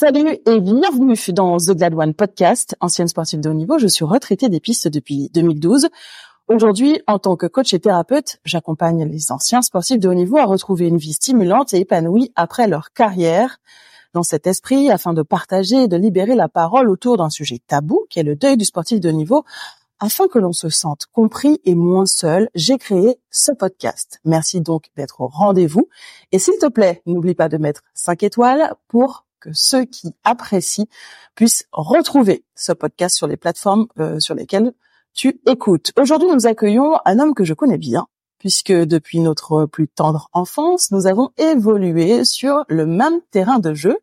Salut et bienvenue dans The Glad One Podcast, ancienne sportive de haut niveau. Je suis retraitée des pistes depuis 2012. Aujourd'hui, en tant que coach et thérapeute, j'accompagne les anciens sportifs de haut niveau à retrouver une vie stimulante et épanouie après leur carrière. Dans cet esprit, afin de partager et de libérer la parole autour d'un sujet tabou, qui est le deuil du sportif de haut niveau, afin que l'on se sente compris et moins seul, j'ai créé ce podcast. Merci donc d'être au rendez-vous. Et s'il te plaît, n'oublie pas de mettre 5 étoiles pour que ceux qui apprécient puissent retrouver ce podcast sur les plateformes euh, sur lesquelles tu écoutes. Aujourd'hui, nous accueillons un homme que je connais bien, puisque depuis notre plus tendre enfance, nous avons évolué sur le même terrain de jeu.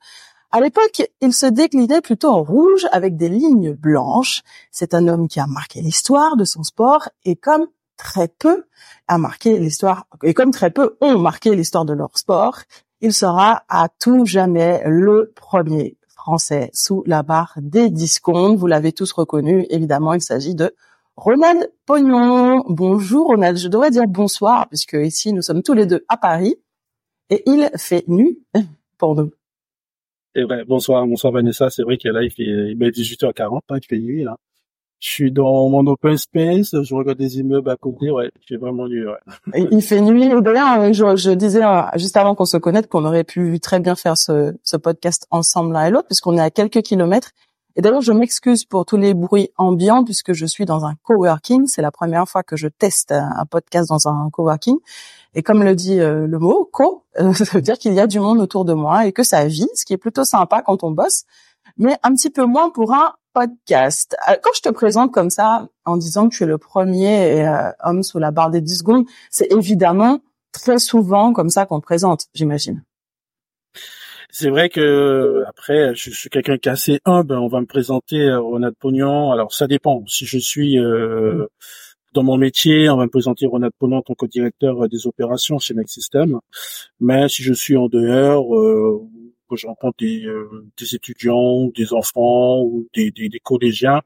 À l'époque, il se déclinait plutôt en rouge avec des lignes blanches. C'est un homme qui a marqué l'histoire de son sport et comme très peu a marqué l'histoire, et comme très peu ont marqué l'histoire de leur sport, il sera à tout jamais le premier français sous la barre des discounts. Vous l'avez tous reconnu, évidemment, il s'agit de Ronald Pognon. Bonjour Ronald, je devrais dire bonsoir puisque ici nous sommes tous les deux à Paris et il fait nuit pour nous. C'est vrai, bonsoir, bonsoir Vanessa, c'est vrai qu'il là il fait il 18h40, hein, il fait nuit là. Je suis dans mon open space, je regarde des immeubles à côté, ouais, fait vraiment nuit, ouais. Il fait nuit. D'ailleurs, je, disais euh, juste avant qu'on se connaisse qu'on aurait pu très bien faire ce, ce podcast ensemble l'un et l'autre, puisqu'on est à quelques kilomètres. Et d'ailleurs, je m'excuse pour tous les bruits ambiants, puisque je suis dans un coworking. C'est la première fois que je teste un podcast dans un coworking. Et comme le dit euh, le mot co, euh, ça veut dire qu'il y a du monde autour de moi et que ça vit, ce qui est plutôt sympa quand on bosse, mais un petit peu moins pour un podcast. Euh, quand je te présente comme ça, en disant que tu es le premier euh, homme sous la barre des 10 secondes, c'est évidemment très souvent comme ça qu'on te présente, j'imagine. C'est vrai que après, je suis quelqu'un qui est assez humble. On va me présenter euh, Ronald Pognon. Alors ça dépend. Si je suis euh, dans mon métier, on va me présenter Ronald Pognon en tant que directeur des opérations chez Next System. Mais si je suis en dehors, que je rencontre des, euh, des étudiants, des enfants ou des, des, des collégiens,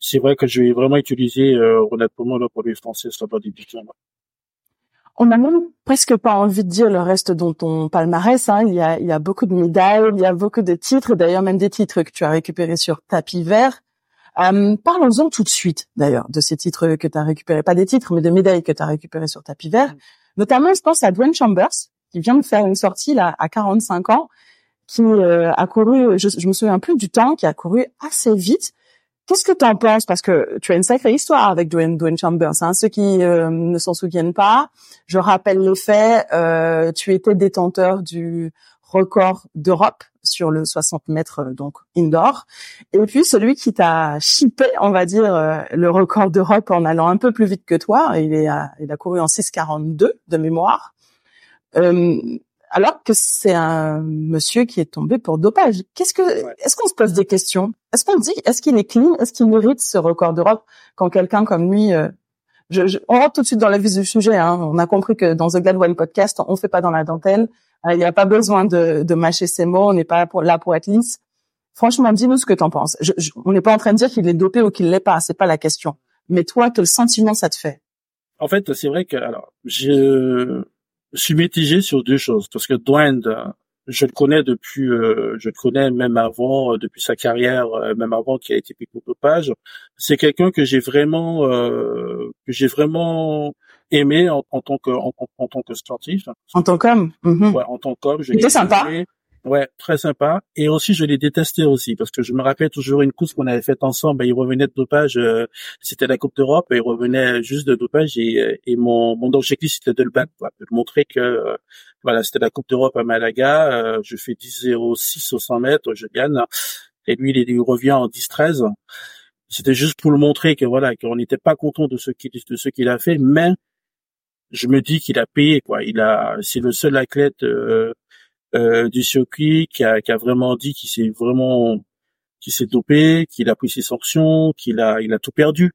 c'est vrai que je vais vraiment utiliser euh, honnêtement pour les Français sur la des On n'a même presque pas envie de dire le reste dont ton palmarès. Hein. Il, y a, il y a beaucoup de médailles, il y a beaucoup de titres, d'ailleurs même des titres que tu as récupérés sur tapis vert. Euh, Parlons-en tout de suite, d'ailleurs, de ces titres que tu as récupérés, pas des titres, mais de médailles que tu as récupérées sur tapis vert. Mm. Notamment, je pense à Dwayne Chambers, qui vient de faire une sortie là à 45 ans qui euh, a couru, je, je me souviens plus du temps, qui a couru assez vite. Qu'est-ce que tu en penses? Parce que tu as une sacrée histoire avec Dwayne, Dwayne Chambers. Hein. Ceux qui euh, ne s'en souviennent pas, je rappelle les faits. Euh, tu étais détenteur du record d'Europe sur le 60 mètres donc indoor. Et puis celui qui t'a chippé, on va dire, le record d'Europe en allant un peu plus vite que toi, il, est il a couru en 6,42 de mémoire. Euh, alors que c'est un monsieur qui est tombé pour dopage. Qu'est-ce que, est-ce qu'on se pose des questions? Est-ce qu'on dit, est-ce qu'il est clean? Est-ce qu'il mérite ce record d'Europe quand quelqu'un comme lui euh, je, on rentre tout de suite dans la vis du sujet. Hein. On a compris que dans The Glad One Podcast, on fait pas dans la dentelle. Euh, il n'y a pas besoin de, de mâcher ses mots. On n'est pas pour, là pour être lisse. Franchement, dis-nous ce que tu en penses. Je, on n'est pas en train de dire qu'il est dopé ou qu'il l'est pas. C'est pas la question. Mais toi, quel sentiment ça te fait? En fait, c'est vrai que alors, je je suis mitigé sur deux choses parce que Dwayne, je le connais depuis, euh, je le connais même avant, euh, depuis sa carrière, euh, même avant qu'il ait été piqué au dopage. C'est quelqu'un que j'ai vraiment, que j'ai vraiment aimé en, tant que en, tant que sportif. En tant qu'homme. Mm-hmm. Ouais, en tant qu'homme. C'était sympa. Ouais, très sympa. Et aussi, je l'ai détesté aussi parce que je me rappelle toujours une course qu'on avait faite ensemble. il revenait de dopage. Euh, c'était la Coupe d'Europe. Et il revenait juste de dopage et, et mon, mon objectif c'était de le battre, de montrer que euh, voilà, c'était la Coupe d'Europe à Malaga. Euh, je fais 10-0-6 au 100 mètres, je gagne. Et lui, il, il revient en 10-13. C'était juste pour le montrer que voilà, qu'on n'était pas content de ce qu'il de ce qu'il a fait, mais je me dis qu'il a payé quoi. Il a, c'est le seul athlète euh, du circuit qui a, qui a vraiment dit qu'il s'est vraiment qu'il s'est dopé, qu'il a pris ses sanctions, qu'il a il a tout perdu.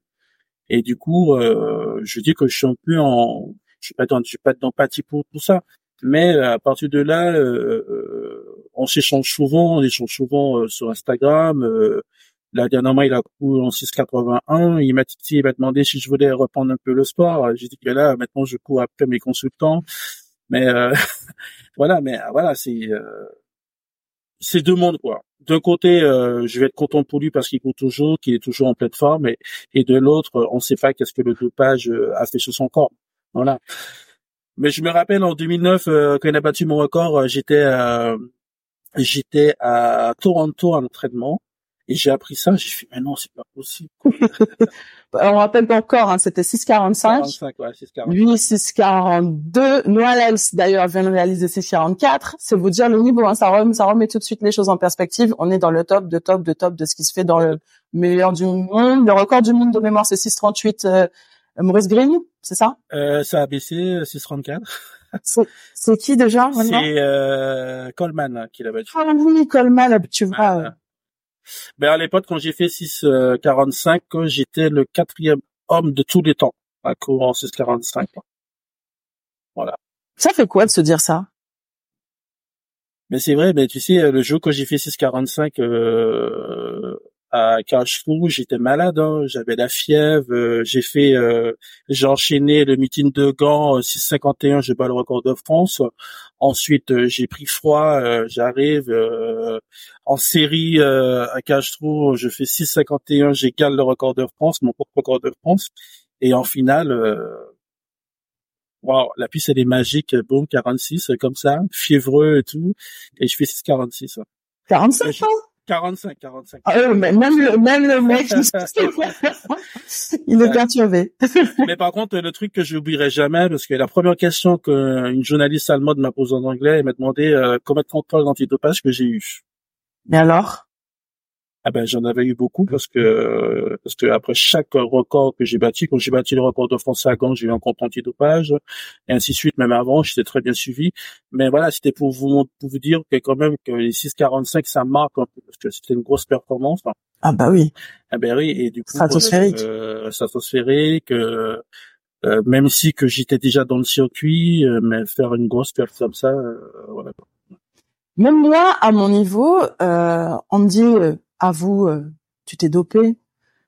Et du coup, euh, je dis que je suis un peu en je suis pas dans je suis pas d'empathie pour tout ça. Mais euh, à partir de là, euh, euh on s'échange souvent, on échange souvent sur Instagram. Euh, la dernièrement, il a couru en 6,81. Il m'a il m'a demandé si je voulais reprendre un peu le sport. J'ai dit que là, maintenant, je cours après mes consultants. Mais euh, voilà, mais euh, voilà, c'est euh, c'est deux mondes quoi. D'un côté, euh, je vais être content pour lui parce qu'il court toujours, qu'il est toujours en pleine forme, et, et de l'autre, on ne sait pas qu'est-ce que le dopage a fait sur son corps. Voilà. Mais je me rappelle en 2009 quand il a battu mon record, j'étais j'étais à Toronto en entraînement et j'ai appris ça, j'ai fait, mais non, c'est pas possible. On rappelle encore, hein, c'était 6,45. 45, ouais, 6,42. Lui, 6,42. Noël, d'ailleurs, vient de réaliser 6,44. C'est vous dire le niveau, hein, ça, remet, ça remet tout de suite les choses en perspective. On est dans le top, de top, de top de ce qui se fait dans le meilleur du monde. Le record du monde de mémoire, c'est 6,38. Euh, Maurice Green, c'est ça? Euh, Ça a baissé, 6,34. C'est qui déjà C'est euh, Coleman qui l'a battu. Ah oui, Coleman, tu vois. Ben à l'époque, quand j'ai fait 6,45, euh, j'étais le quatrième homme de tous les temps à courir en 6,45. Voilà. Ça fait quoi de se dire ça? Mais c'est vrai, mais tu sais, le jour que j'ai fait 6,45, euh, à Carrefour, j'étais malade, hein. j'avais la fièvre, euh, j'ai fait, euh, j'ai enchaîné le meeting de Gand 6,51, j'ai pas le record de France. Ensuite, euh, j'ai pris froid, j'arrive en série à Carrefour, je fais 6,51, j'égale le record de France, mon propre record de France, et en finale. Wow, la piste elle est magique, bon 46 comme ça, fiévreux et tout, et je fais 6,46. 45 45, 45. Ah, même le, même le mec, il est perturbé. mais par contre, le truc que je n'oublierai jamais, parce que la première question qu'une journaliste allemande m'a posée en anglais, elle m'a demandé euh, combien de contrôles d'antidopage que j'ai eu. Mais alors? Ah ben j'en avais eu beaucoup parce que parce que après chaque record que j'ai battu, quand j'ai battu le record de France à Gand, j'ai eu un compte antidopage et ainsi de suite. Même avant, j'étais très bien suivi. Mais voilà, c'était pour vous pour vous dire que quand même que les 6,45 ça marque un peu parce que c'était une grosse performance. Ah bah oui. Ah ben oui et du coup stratosphérique. Euh, stratosphérique. Euh, euh, même si que j'étais déjà dans le circuit, euh, mais faire une grosse perte comme ça, euh, voilà. Même moi, à mon niveau, on me dit avoue, euh, tu t'es dopé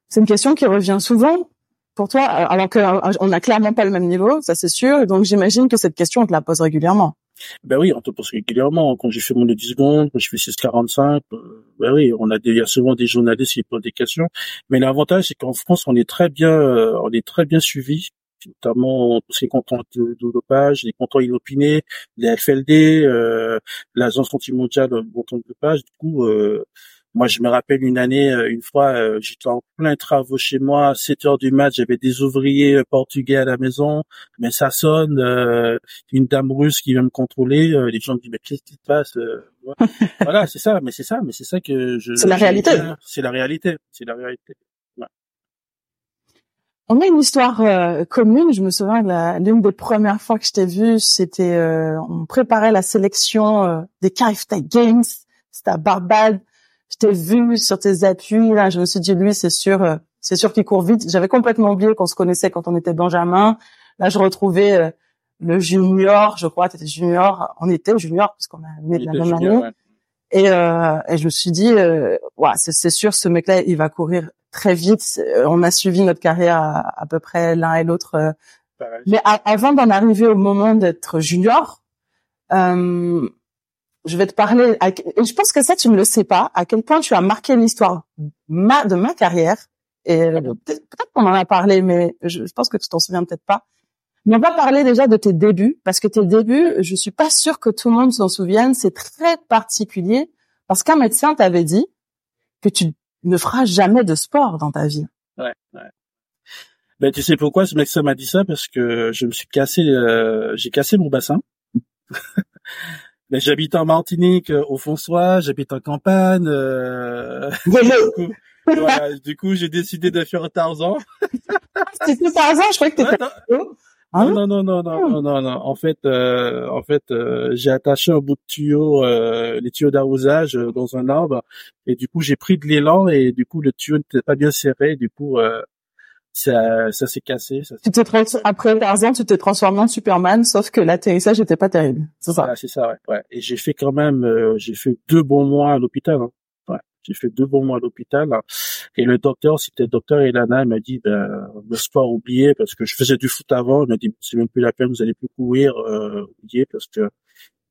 C'est une question qui revient souvent pour toi, euh, alors qu'on euh, n'a clairement pas le même niveau, ça c'est sûr. Donc j'imagine que cette question on te la pose régulièrement. Ben oui, on te pose régulièrement. Quand j'ai fait mon 10 secondes, quand je fais 6,45, ben oui, on a des, il y a souvent des journalistes qui posent des questions. Mais l'avantage, c'est qu'en France, on est très bien, on est très bien suivi, notamment tous ces comptes de, dopage, les comptes inopinés, les FLD, euh, l'agence anti-mondiale de dopage. Du coup, moi, je me rappelle une année, euh, une fois, euh, j'étais en plein travaux chez moi, 7 heures du mat, j'avais des ouvriers euh, portugais à la maison, mais ça sonne, une dame russe qui vient me contrôler, les gens me disent mais qu'est-ce qui se passe Voilà, c'est ça, mais c'est ça, mais c'est ça que je. C'est la réalité. C'est la réalité, c'est la réalité. On a une histoire commune. Je me souviens que l'une des premières fois que je t'ai vu, c'était on préparait la sélection des Carif Games. C'était à Barbade je t'ai vu sur tes appuis là, je me suis dit lui c'est sûr euh, c'est sûr qu'il court vite. J'avais complètement oublié qu'on se connaissait quand on était Benjamin. Là je retrouvais euh, le junior, je crois, tu étais junior, on était junior parce qu'on a né de la même année. Et, euh, et je me suis dit euh, ouais, c'est sûr ce mec là il va courir très vite. On a suivi notre carrière à, à peu près l'un et l'autre mais avant d'en arriver au moment d'être junior, euh, je vais te parler. et je pense que ça, tu ne le sais pas, à quel point tu as marqué l'histoire ma, de ma carrière. Et peut-être qu'on en a parlé, mais je, pense que tu t'en souviens peut-être pas. Mais on va parler déjà de tes débuts, parce que tes débuts, je suis pas sûre que tout le monde s'en souvienne. C'est très particulier, parce qu'un médecin t'avait dit que tu ne feras jamais de sport dans ta vie. Ouais, ouais. Ben, tu sais pourquoi ce médecin m'a dit ça? Parce que je me suis cassé, euh, j'ai cassé mon bassin. Mais j'habite en Martinique, euh, au François, j'habite en campagne. Euh... du coup, voilà, du coup, j'ai décidé de faire Tarzan. C'était Tarzan, je croyais que t'étais. Hein? Non, non, non, non, non, non, non, En fait, euh, en fait, euh, j'ai attaché un bout de tuyau, euh, les tuyaux d'arrosage dans un arbre, et du coup, j'ai pris de l'élan et du coup, le tuyau n'était pas bien serré. Du coup, ça, ça s'est cassé. Ça tu après Tarzan, tu t'es transformé en Superman, sauf que l'atterrissage était pas terrible. C'est ça. c'est ça, ouais, ouais. Et j'ai fait quand même, euh, j'ai fait deux bons mois à l'hôpital. Hein. Ouais, j'ai fait deux bons mois à l'hôpital. Et le docteur, c'était le docteur Elana, il m'a dit, ben, le sport oublié, parce que je faisais du foot avant. Il m'a dit, c'est même plus la peine, vous allez plus courir, euh, oublié, parce que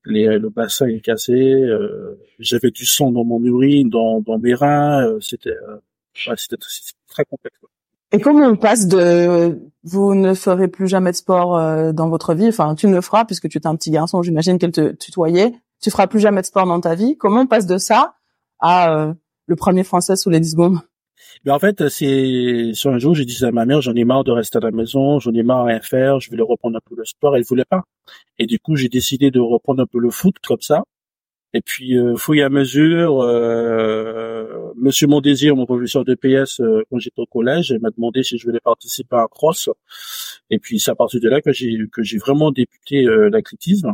les, le bassin est cassé, euh, j'avais du sang dans mon urine, dans, dans mes reins, euh, c'était euh, ouais, c'était très complexe. Et comment on passe de vous ne ferez plus jamais de sport euh, dans votre vie, enfin tu ne le feras puisque tu es un petit garçon, j'imagine qu'elle te tutoyait, tu feras plus jamais de sport dans ta vie. Comment on passe de ça à le premier français sous les 10 secondes? Mais en fait, c'est sur un jour, j'ai dit à ma mère, j'en ai marre de rester à la maison, j'en ai marre à rien faire, je vais reprendre un peu le sport. Elle voulait pas. Et du coup, j'ai décidé de reprendre un peu le foot comme ça. Et puis, euh, fouille à mesure, euh, Monsieur Mondésir, mon professeur de PS, euh, quand j'étais au collège, il m'a demandé si je voulais participer à un cross. Et puis, c'est à partir de là que j'ai que j'ai vraiment débuté euh, l'athlétisme.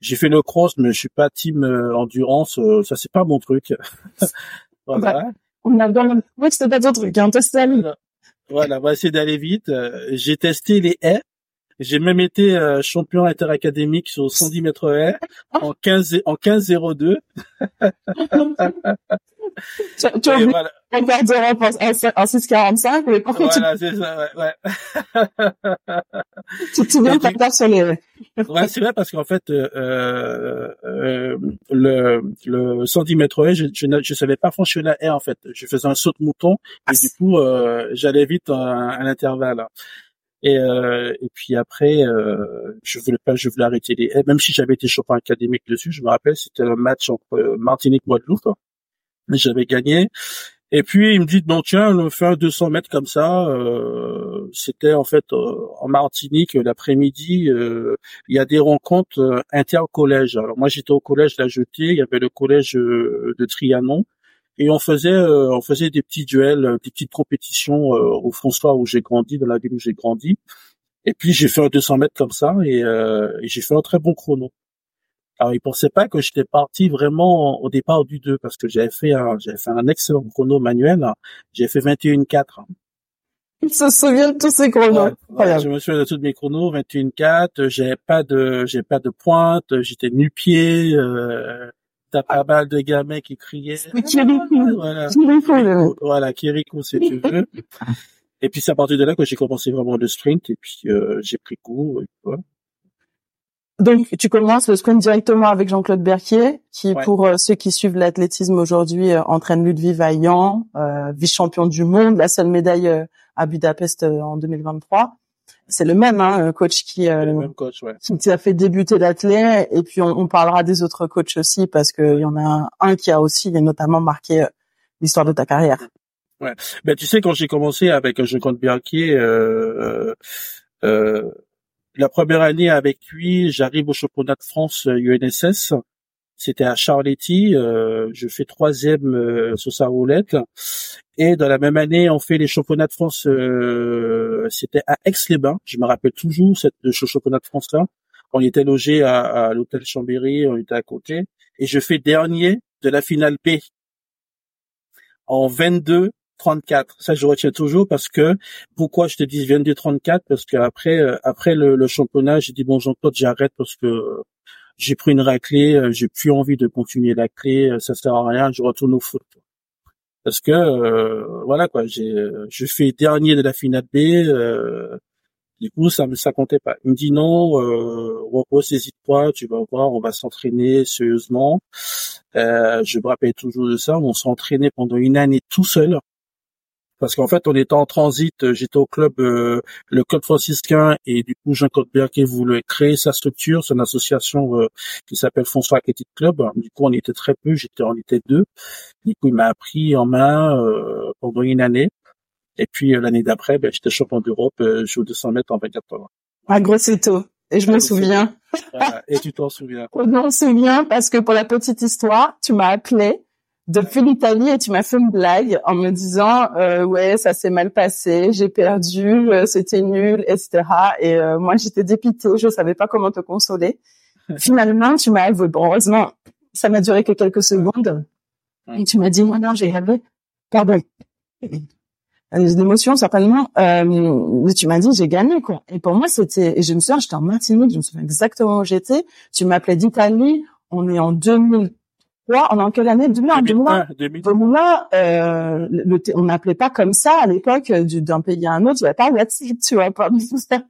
J'ai fait le cross, mais je suis pas team euh, endurance. ça, c'est pas mon truc. voilà. On a dans le c'est pas ton truc, hein, toi, Voilà, on va essayer d'aller vite. Euh, j'ai testé les haies. J'ai même été euh, champion interacadémique sur 110 mètres haies en 15 en 15 02. tu, tu as voilà. en 6,45, mais par contre, voilà, c'est ça, ouais, ouais. tu te souviens pas sur les... ouais, c'est vrai parce qu'en fait, euh, euh, le, le 110 mètres haies, je, je, je, savais pas franchir la haie, en fait. Je faisais un saut de mouton et du coup, euh, j'allais vite à, à l'intervalle. Et, euh, et puis après, euh, je voulais pas, je voulais arrêter les haies, même si j'avais été champion académique dessus. Je me rappelle, c'était un match entre Martinique Guadeloupe j'avais gagné. Et puis il me dit bon tiens, on fait un 200 mètres comme ça. Euh, C'était en fait euh, en Martinique l'après-midi. Euh, il y a des rencontres euh, inter-collèges. Alors moi j'étais au collège La Jetée, il y avait le collège de Trianon et on faisait on faisait des petits duels, des petites compétitions au François où j'ai grandi, dans la ville où j'ai grandi. Et puis j'ai fait un 200 mètres comme ça et, et j'ai fait un très bon chrono. Alors, il pensait pas que j'étais parti vraiment au départ du 2 parce que j'avais fait un, j'avais fait un excellent chrono manuel. J'ai fait 21-4. Il se souvient de tous ces chronos. je me souviens de tous mes chronos, 21-4. J'avais pas de, j'ai pas de pointe. J'étais nu-pied. Euh, T'as pas mal de gamins qui criaient. Voilà. Voilà, Kirikou, si tu veux. Et puis c'est à partir de là que j'ai commencé vraiment le sprint et puis euh, j'ai pris goût. Voilà. Donc, tu commences le sprint directement avec Jean-Claude Berquier, qui, pour euh, ceux qui suivent l'athlétisme aujourd'hui, euh, entraîne Ludwig Vaillant, euh, vice-champion du monde, la seule médaille à Budapest en 2023. C'est le même hein, coach qui, même coach, ouais. qui a fait débuter l'athlète. Et puis, on, on, parlera des autres coachs aussi, parce qu'il y en a un, qui a aussi et notamment marqué l'histoire de ta carrière. Ouais. Ben, tu sais, quand j'ai commencé avec Jean-Claude Berquier, euh, euh, la première année avec lui, j'arrive au championnat de France UNSS. C'était à Charletti. Euh, je fais troisième euh, sur sa roulette. Et dans la même année, on fait les championnats de France. Euh, C'était à Aix-les-Bains. Je me rappelle toujours cette, ce championnat de France-là. On était logé à, l'hôtel Chambéry. On était à côté. Et je fais dernier de la finale B en 22 34. Ça, je retiens toujours parce que pourquoi je te dis 22 34 parce qu'après après le championnat, j'ai dit bon Jean-Claude, j'arrête parce que j'ai pris une raclée, euh, j'ai plus envie de continuer la clé, euh, ça sert à rien, je retourne au foot. Parce que voilà quoi, j'ai je fais dernier de la finale B. du coup, ça ça comptait pas. Il me dit non, euh, repose, hésite pas, tu vas voir, on va s'entraîner sérieusement. je me rappelle toujours de ça. On s'entraînait pendant une année tout seul parce qu'en fait on était en transit, euh, j'étais au club euh, le club franciscain et du coup Jean Berquet voulait créer sa structure, son association euh, qui s'appelle François Athletic Club. Du coup on était très peu, j'étais en était deux. Du coup il m'a appris en main pendant une année. Et puis l'année d'après, ben, j'étais champion d'Europe, je suis au 200 mètres en 24 heures. À Grosseto. Et je me souviens. Et tu t'en souviens. je m'en souviens parce que pour la petite histoire, tu m'as appelé depuis l'Italie et tu m'as fait une blague en me disant euh, ouais ça s'est mal passé, j'ai perdu, euh, c'était nul, etc. Et euh, moi j'étais dépitée, je savais pas comment te consoler. Finalement tu m'as avoué, bon heureusement ça m'a duré que quelques secondes et tu m'as dit moi non j'ai rêvé, pardon, des émotions certainement. Euh, tu m'as dit j'ai gagné quoi. Et pour moi c'était et je me souviens j'étais en Martinique, je me souviens exactement où j'étais. Tu m'appelais d'Italie, on est en 2000 on est en quelle année? 2001, 2001. 2001 euh, on n'appelait pas comme ça à l'époque d'un pays à un autre. N'y avait pas tu vois, pas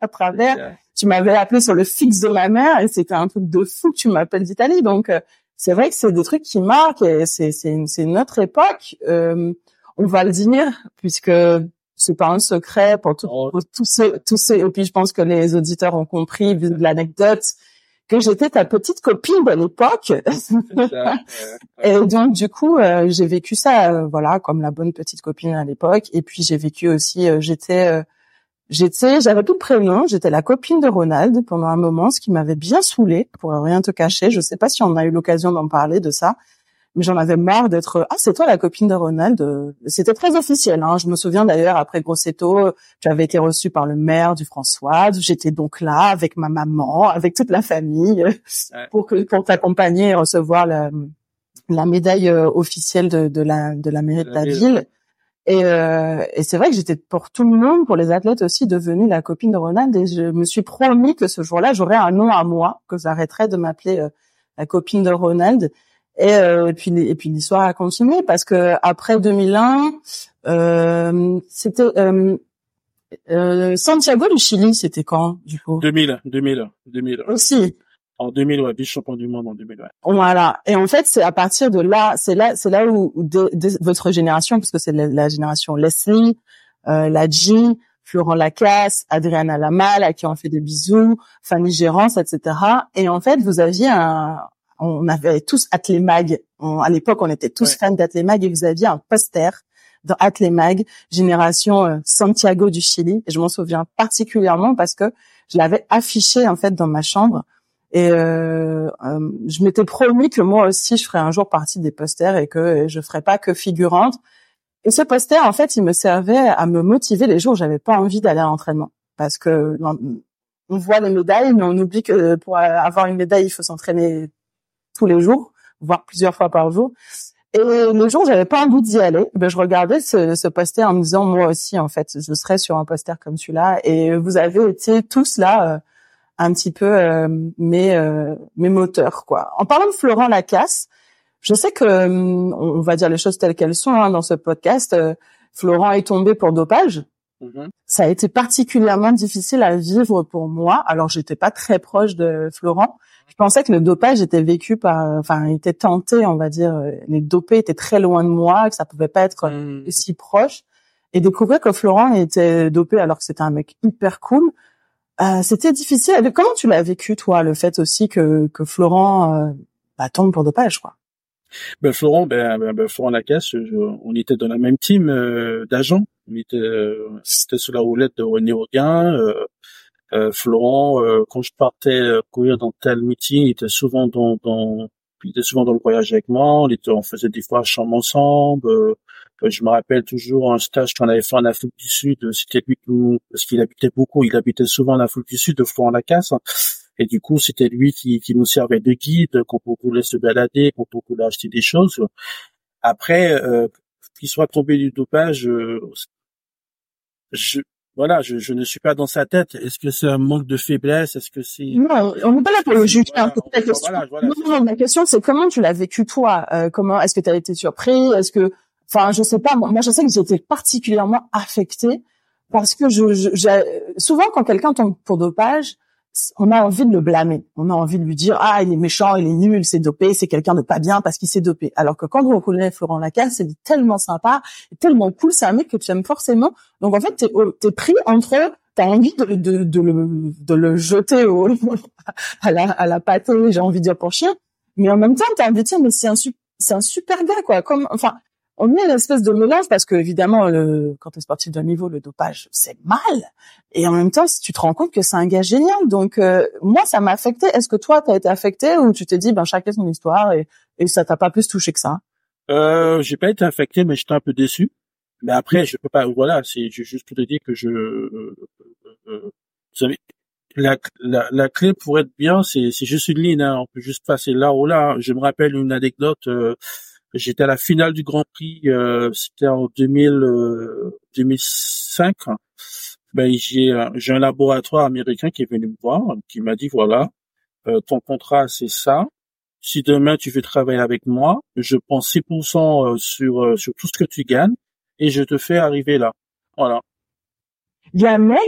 à travers. tu m'avais appelé sur le fixe de ma mère et c'était un truc de fou que tu m'appelles d'Italie. Donc euh, c'est vrai que c'est des trucs qui marquent et c'est c'est c'est notre époque. Euh, on va le dire puisque c'est pas un secret pour, tout, oh. pour tous ces tous ces et puis je pense que les auditeurs ont compris vu l'anecdote que j'étais ta petite copine de l'époque. et donc du coup, euh, j'ai vécu ça, euh, voilà, comme la bonne petite copine à l'époque. Et puis j'ai vécu aussi, euh, j'étais, j'étais, j'avais tout le prénom, j'étais la copine de Ronald pendant un moment, ce qui m'avait bien saoulée, pour rien te cacher. Je sais pas si on a eu l'occasion d'en parler de ça mais j'en avais marre d'être ah c'est toi la copine de Ronald c'était très officiel hein. je me souviens d'ailleurs après Grosseto tu avais été reçue par le maire du François j'étais donc là avec ma maman avec toute la famille pour que pour t'accompagner et recevoir la, la médaille euh, officielle de, de la de la mairie de la ville et, euh, et c'est vrai que j'étais pour tout le monde, pour les athlètes aussi, devenue la copine de Ronald. Et je me suis promis que ce jour-là, j'aurais un nom à moi, que j'arrêterais de m'appeler euh, la copine de Ronald. Et, euh, et puis et puis l'histoire a continué parce que après 2001, euh, c'était euh, euh, Santiago du Chili, c'était quand du coup? 2000, 2000, 2000. Aussi. En 2000, ouais, vice-champion du monde en 2000. Ouais. Voilà. Et en fait, c'est à partir de là, c'est là, c'est là où, votre génération, parce que c'est la, génération Leslie, euh, la G, Florent Lacasse, Adriana Lamal, à qui on fait des bisous, Fanny Gérance, etc. Et en fait, vous aviez un, on avait tous Atlemag. à l'époque, on était tous fans d'Atlemag et vous aviez un poster dans Atlemag, génération euh, Santiago du Chili. Et je m'en souviens particulièrement parce que je l'avais affiché en fait dans ma chambre. Et euh, euh, je m'étais promis que moi aussi, je ferais un jour partie des posters et que je ferais pas que figurante. Et ce poster, en fait, il me servait à me motiver les jours où j'avais pas envie d'aller à l'entraînement. Parce que on voit les médailles, mais on oublie que pour avoir une médaille, il faut s'entraîner tous les jours, voire plusieurs fois par jour. Et le jour où j'avais pas envie d'y aller, ben je regardais ce, ce poster en me disant moi aussi en fait je serais sur un poster comme celui-là. Et vous avez été tous là euh, un petit peu euh, mes euh, mes moteurs quoi. En parlant de Florent Lacasse, je sais que on va dire les choses telles qu'elles sont hein, dans ce podcast. Florent est tombé pour dopage. Mm-hmm. Ça a été particulièrement difficile à vivre pour moi. Alors j'étais pas très proche de Florent, je pensais que le dopage était vécu par, enfin, était tenté, on va dire, les dopés étaient très loin de moi, que ça pouvait pas être hmm. si proche. Et découvrir que Florent était dopé alors que c'était un mec hyper cool, euh, c'était difficile. Comment tu l'as vécu, toi, le fait aussi que, que Florent euh, bah, tombe pour dopage, quoi? Ben Florent, ben, ben, ben Florent Lacasse, on était dans la même team euh, d'agents. On était, euh, était sous la roulette de René Auguin. Euh, euh, Florent, euh, quand je partais euh, courir dans tel meeting, il était souvent dans, dans il était souvent dans le voyage avec moi. On, était, on faisait des fois chambre ensemble. je me rappelle toujours un stage qu'on avait fait en Afrique du Sud. C'était lui parce qu'il habitait beaucoup. Il habitait souvent en Afrique du Sud, de Florent Lacasse. Et du coup, c'était lui qui, qui nous servait de guide quand on voulait se balader, quand on voulait acheter des choses. Après, euh, qu'il soit tombé du dopage, je, voilà, je, je, ne suis pas dans sa tête. Est-ce que c'est un manque de faiblesse? Est-ce que c'est Non, on n'est pas là pour le juger. Hein, la question. non, la question c'est comment tu l'as vécu toi? Euh, Comment Est-ce que tu as été surpris? Est-ce que, enfin, je sais pas. Moi, moi je sais que j'étais particulièrement affectée parce que je, je souvent quand quelqu'un tombe pour dopage, on a envie de le blâmer. On a envie de lui dire ah il est méchant, il est nul, c'est dopé, c'est quelqu'un de pas bien parce qu'il s'est dopé. Alors que quand vous connaissez Florent Lacasse, c'est tellement sympa, tellement cool, c'est un mec que tu aimes forcément. Donc en fait t'es es pris entre t'as envie de, de, de, le, de le jeter au, à la à la pâtée, j'ai envie de dire pour chien, mais en même temps t'as envie de dire mais c'est un c'est un super gars quoi. Comme enfin on est une espèce de mélange parce que évidemment, le, quand tu es sportif de niveau, le dopage c'est mal, et en même temps, si tu te rends compte que c'est un gars génial, donc euh, moi ça m'a affecté. Est-ce que toi tu as été affecté ou tu t'es dit ben chacun son histoire et, et ça t'a pas plus touché que ça? Euh, J'ai pas été affecté, mais j'étais un peu déçu. Mais après, je peux pas. Voilà, c'est juste pour te dire que je. Euh, euh, vous savez, la, la, la, clé pour être bien, c'est juste une ligne. Hein. On peut juste passer là ou là. Je me rappelle une anecdote. J'étais à la finale du Grand Prix, euh, c'était en 2000, 2005. Euh, ben, j'ai j'ai un laboratoire américain qui est venu me voir, qui m'a dit voilà, euh, ton contrat c'est ça. Si demain tu veux travailler avec moi, je prends 6% sur sur tout ce que tu gagnes et je te fais arriver là. Voilà. Il y a un mec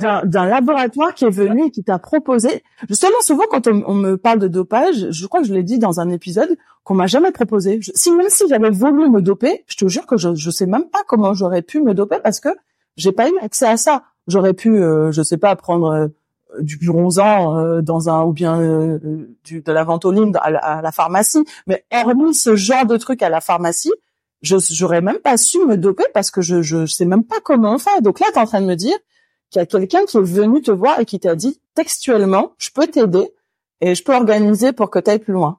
d'un laboratoire qui est venu et qui t'a proposé. Justement, souvent quand on, me parle de dopage, je crois que je l'ai dit dans un épisode qu'on m'a jamais proposé. si même si j'avais voulu me doper, je te jure que je je sais même pas comment j'aurais pu me doper parce que j'ai pas eu accès à ça. J'aurais pu, euh, je sais pas, prendre euh, du bronzant euh, dans un ou bien euh, du, de la ventoline à la, à la pharmacie, mais hormis ce genre de truc à la pharmacie, je j'aurais même pas su me doper parce que je je sais même pas comment fait. Donc là, tu es en train de me dire qu'il y a quelqu'un qui est venu te voir et qui t'a dit textuellement, je peux t'aider et je peux organiser pour que tu ailles plus loin.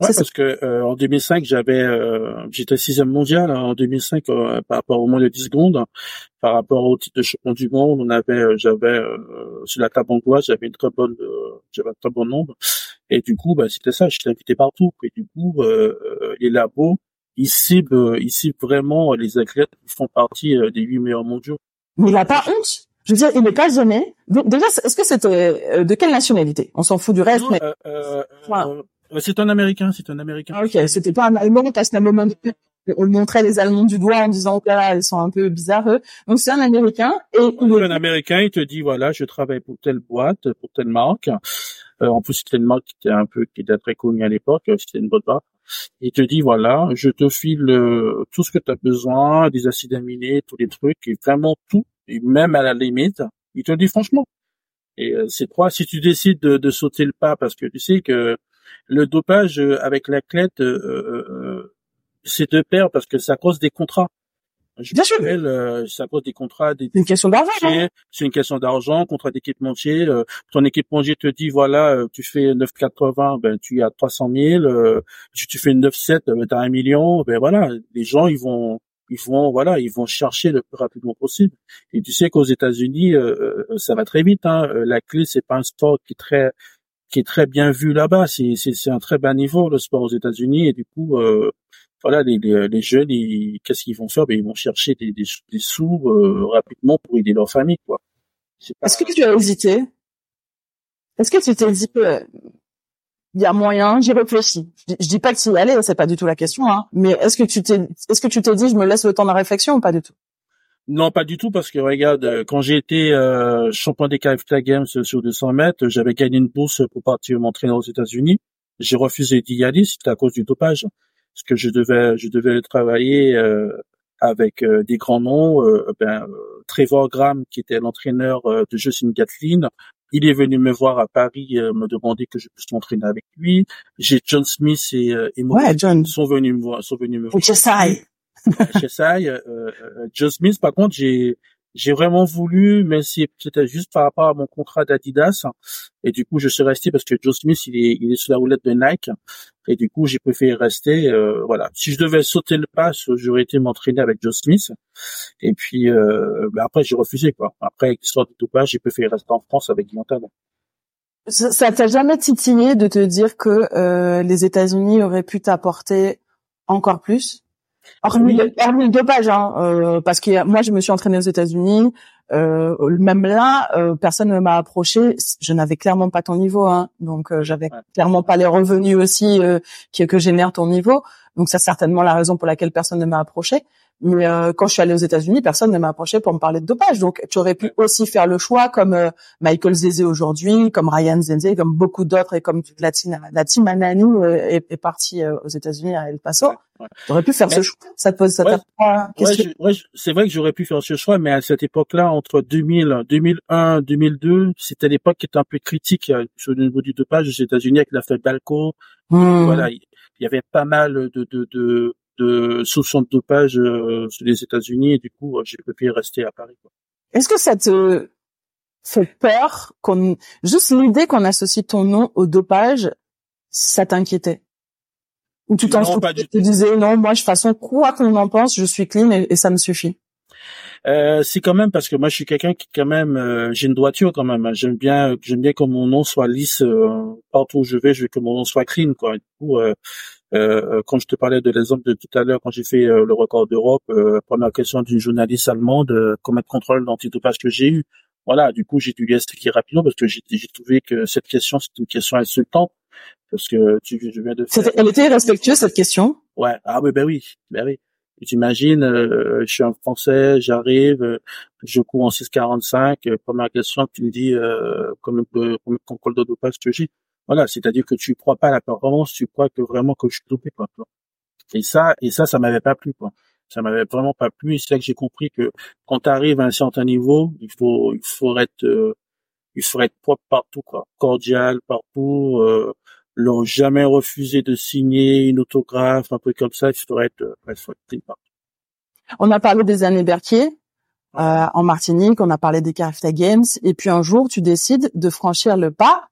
Ouais, parce que euh, en 2005, j'avais euh, j'étais sixième mondial hein, en 2005 euh, par rapport au moins de 10 secondes. Par rapport au titre de champion du monde, on avait j'avais sur la table angoisse, j'avais une très bonne j'avais un très bon nombre. Et du coup, bah, c'était ça, j'étais invité partout. Et du coup, les labos il cible, il cible vraiment les athlètes qui font partie euh, des huit meilleurs mondiaux. Mais il a pas honte? Je veux dire, il n'est pas gêné. Déjà, est-ce que c'est euh, de quelle nationalité? On s'en fout du reste, mais... Euh, c'est un Américain, c'est un Américain. Ah, ok, c'était pas un Allemand, parce qu'à moment on montrait les Allemands du doigt en disant oh là, ils sont un peu bizarres. Eux. Donc c'est un Américain et un Américain, il te dit voilà, je travaille pour telle boîte, pour telle marque. en plus c'était une marque qui était un peu qui était très connue à l'époque, c'était une bonne marque il te dit voilà, je te file euh, tout ce que tu as besoin, des acides aminés, tous les trucs, et vraiment tout, et même à la limite, il te dit franchement. Et euh, c'est quoi si tu décides de, sauter le pas, parce que tu sais que le dopage euh, avec l'athlète, c'est de pair parce que ça cause des contrats. Bien sûr. Euh, ça cause des contrats. Des, c'est une question d'argent. Hein. C'est une question d'argent, contrat d'équipementier. Euh, ton équipementier te dit voilà, euh, tu fais 9,80, ben tu as 300 000. Euh, si tu fais 9,7, ben t'as un million. Ben voilà, les gens ils vont ils vont voilà ils vont chercher le plus rapidement possible. Et tu sais qu'aux États-Unis ça va très vite. Hein. La clé c'est pas un sport qui est très qui est très bien vu là-bas. C'est c'est un très bas niveau le sport aux États-Unis et du coup euh, voilà, les, les, jeunes, qu'est-ce qu'ils vont faire? Ben, Ils vont chercher des, des, sous euh, rapidement pour aider leur famille. quoi. Est-ce que tu as hésité? Est-ce que tu t'es dit que il y a moyen? J'y réfléchis. Je, dis pas que tu y allais, c'est pas du tout la question. Hein, mais est-ce que tu t'es, est-ce que tu t'es dit, je me laisse le temps de réflexion ou pas du tout? Non, pas du tout, parce que regarde, euh, quand j'ai été euh, champion des KFTA Games sur 200 mètres, j'avais gagné une bourse pour partir m'entraîner aux États-Unis. J'ai refusé d'y aller, c'était à cause du dopage parce que je devais je devais travailler euh, avec euh, des grands noms. Euh, ben, Trevor Graham, qui était l'entraîneur de Justin Gatlin, il est venu me voir à Paris, me demander que je puisse m'entraîner avec lui. J'ai John Smith et, et ouais, John. sont venus me voir, sont venus me voir. Chessai. Chessai, John Smith, par contre, j'ai j'ai vraiment voulu, mais c'était juste par rapport à mon contrat d'Adidas. Et du coup, je suis resté parce que Joe Smith, il est, il est sous la roulette de Nike. Et du coup, j'ai préféré rester. Euh, voilà. Si je devais sauter le pas, j'aurais été m'entraîner avec Joe Smith. Et puis, euh, ben après, j'ai refusé quoi. Après, avec l'histoire du pas, j'ai préféré rester en France avec Guillaume Ça t'a jamais titillé de te dire que euh, les États-Unis auraient pu t'apporter encore plus? Hormis, le, dopage, hein, euh, parce que moi je me suis entraînée aux États-Unis. Euh, même là, euh, personne ne m'a approché. Je n'avais clairement pas ton niveau, hein, donc euh, j'avais clairement pas les revenus aussi euh, que, que génère ton niveau. Donc c'est certainement la raison pour laquelle personne ne m'a approché. Mais euh, quand je suis allée aux États-Unis, personne ne m'a approché pour me parler de dopage. Donc tu aurais pu aussi faire le choix, comme euh, Michael Zeze aujourd'hui, comme Ryan Zenze, comme beaucoup d'autres, et comme la team, la team Anani euh, est, est partie aux États-Unis à El Paso. Tu aurais pu faire ce choix. Ça te pose ça ouais, c'est vrai que j'aurais pu faire ce choix, mais à cette époque-là, entre 2000, 2001, 2002, c'était l'époque qui était un peu critique sur le niveau du dopage aux États-Unis avec l'affaire Balco. Hmm. Voilà, il y avait pas mal de, de, de de soupçons de dopage euh, sur les États-Unis et du coup euh, j'ai préféré rester à Paris. Est-ce que ça te fait peur qu'on juste l'idée qu'on associe ton nom au dopage, ça t'inquiétait? Ou tu t'en tu disais non, moi de toute façon quoi qu'on en pense, je suis clean et, ça me suffit? Euh, c'est quand même parce que moi je suis quelqu'un qui quand même euh, j'ai une droiture quand même. Hein. J'aime bien j'aime bien que mon nom soit lisse partout où je vais, je veux que mon nom soit clean quoi. Du coup euh, quand je te parlais de l'exemple de tout à l'heure, quand j'ai fait euh, le record d'Europe, euh, première question d'une journaliste allemande, euh, combien de contrôles d'antidopage que j'ai eu? Voilà, du coup, j'ai dû lui expliquer rapidement parce que j'ai trouvé que cette question, c'est une question insultante parce que tu, je viens de faire... Elle était respectueuse cette question? Ouais, ah oui, ben oui, ben oui. J'imagine, euh, je suis un Français, j'arrive, euh, je cours en 6,45. Euh, première question, tu me dis euh, combien de de dopage que j'ai. Voilà, c'est-à-dire que tu crois pas à la performance, tu crois que vraiment que je suis dopé. Quoi. Et ça, et ça, ça m'avait pas plu. Quoi. Ça m'avait vraiment pas plu. C'est là que j'ai compris que quand tu arrives à un certain niveau, il faut, il faut être, il faut être propre partout, quoi, cordial partout. Euh, leur jamais refusé de signer une autographe, un truc comme ça. Faudrait être, euh. On a parlé des années Berthier. Euh, en Martinique, on a parlé des Carifta Games, et puis un jour, tu décides de franchir le pas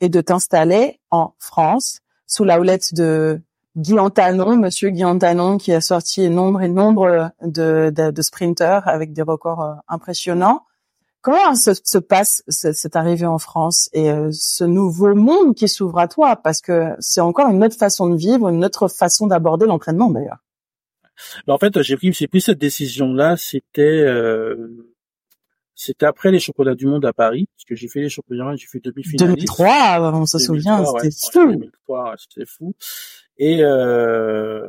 et de t'installer en France sous la houlette de Guy Antanon, Monsieur Guy Antanon, qui a sorti nombre et nombre de, de, de sprinters avec des records euh, impressionnants. Comment se, se passe cette arrivée en France et euh, ce nouveau monde qui s'ouvre à toi? Parce que c'est encore une autre façon de vivre, une autre façon d'aborder l'entraînement d'ailleurs. En fait, j'ai pris, cette décision-là. C'était, euh, c'était après les championnats du monde à Paris, parce que j'ai fait les championnats, j'ai fait demi-finaliste. 2003, on se souvient, c'était fou. 2003, c'était fou. Et euh,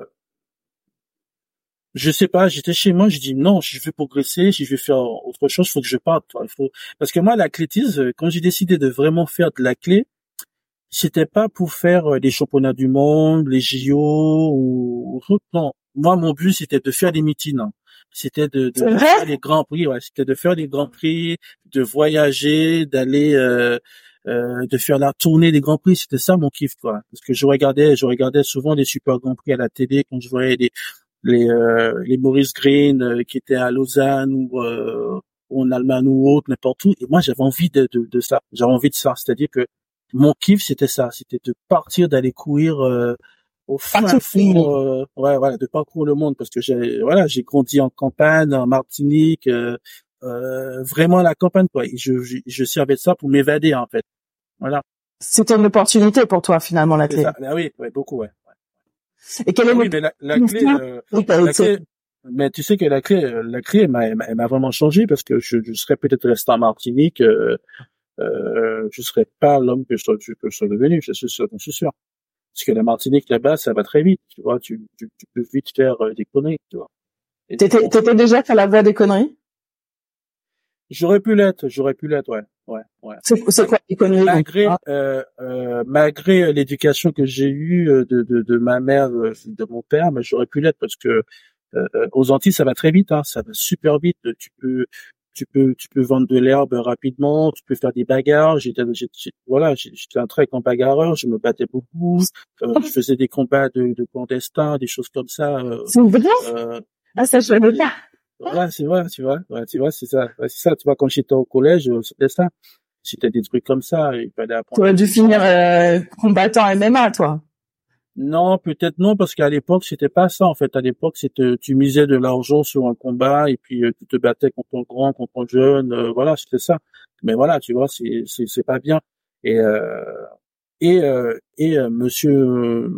je sais pas, j'étais chez moi, je dis non, je veux progresser, si je veux faire autre chose, il faut que je parte. Il faut parce que moi l'athlétisme, quand j'ai décidé de vraiment faire de la clé, c'était pas pour faire euh, des championnats du monde, les JO ou non. Moi mon but c'était de faire des meetings. Hein. C'était de, de faire des grands prix, ouais, c'était de faire des grands prix, de voyager, d'aller euh, euh, de faire la tournée des grands prix, c'était ça mon kiff quoi. Parce que je regardais, je regardais souvent des super grands prix à la télé quand je voyais des les, euh, les Maurice Green euh, qui étaient à Lausanne ou, euh, en Allemagne ou autre, n'importe où. Et moi, j'avais envie de, de, de ça. J'avais envie de ça. C'est-à-dire que mon kiff, c'était ça. C'était de partir, d'aller courir au fin fond, ouais, voilà, de parcourir le monde parce que j'ai, voilà, j'ai grandi en campagne, en Martinique, euh, vraiment à la campagne, quoi. Et je, je, je servais de ça pour m'évader, en fait. Voilà. C'était une opportunité pour toi, finalement, la clé. Ah oui, ouais, beaucoup, ouais. Et quelle est oui, mais la, la clé, euh, la clé mais tu sais que la clé, euh, la clé, m'a, m'a vraiment changé parce que je, je serais peut-être resté en Martinique, euh, euh, je serais pas l'homme que je, que je suis devenu, je suis sûr, je suis sûr. Parce que la Martinique là-bas, ça va très vite, tu vois, tu, tu, tu peux vite faire euh, des conneries, tu vois. T'étais, t'étais déjà à la voie des conneries? J'aurais pu l'être, j'aurais pu l'être, ouais, ouais, ouais. C'est quoi l'économie Malgré, euh, euh, malgré l'éducation que j'ai eue euh, de, de, de, ma mère, euh, de mon père, mais j'aurais pu l'être parce que euh, aux Antilles ça va très vite, hein, ça va super vite. Tu peux, tu peux, tu peux vendre de l'herbe rapidement, tu peux faire des bagarres. J'étais, voilà, j'étais un très grand bagarreur, je me battais beaucoup, euh, je faisais des combats de, de clandestins, des choses comme ça. c'est vrai. ah ça je veux pas. Ouais, c'est vrai, tu vois. Ouais, tu vois, c'est ça. c'est ça. Tu vois, quand j'étais au collège, euh, c'était ça. C'était des trucs comme ça. Il fallait apprendre. Tu aurais dû finir euh, combattant MMA, toi. Non, peut-être non, parce qu'à l'époque, c'était pas ça. En fait, à l'époque, c'était tu misais de l'argent sur un combat et puis euh, tu te battais contre un grand, contre un jeune. voilà, c'était ça. Mais voilà, tu vois, c'est c'est c'est pas bien. Et et et Monsieur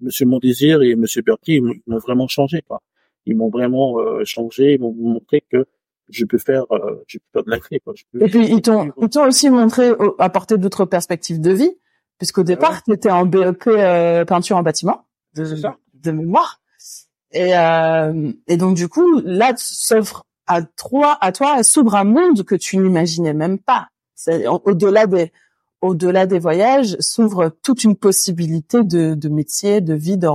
Monsieur Mondésir et Monsieur Berky m'ont vraiment changé, quoi ils m'ont vraiment euh, changé, ils m'ont montré que je peux faire, euh, je peux faire de la clé. Quoi. et puis ils t'ont, ils t'ont aussi montré, apporté d'autres perspectives de vie, puisqu'au départ, ah tu étais en BEP euh, peinture en bâtiment, de, de mémoire. Et, euh, et donc du coup, là, s'offre à toi, à toi, s'ouvre un monde que tu n'imaginais même pas. Au-delà des, au-delà des voyages, s'ouvre toute une possibilité de, de métier, de vie, de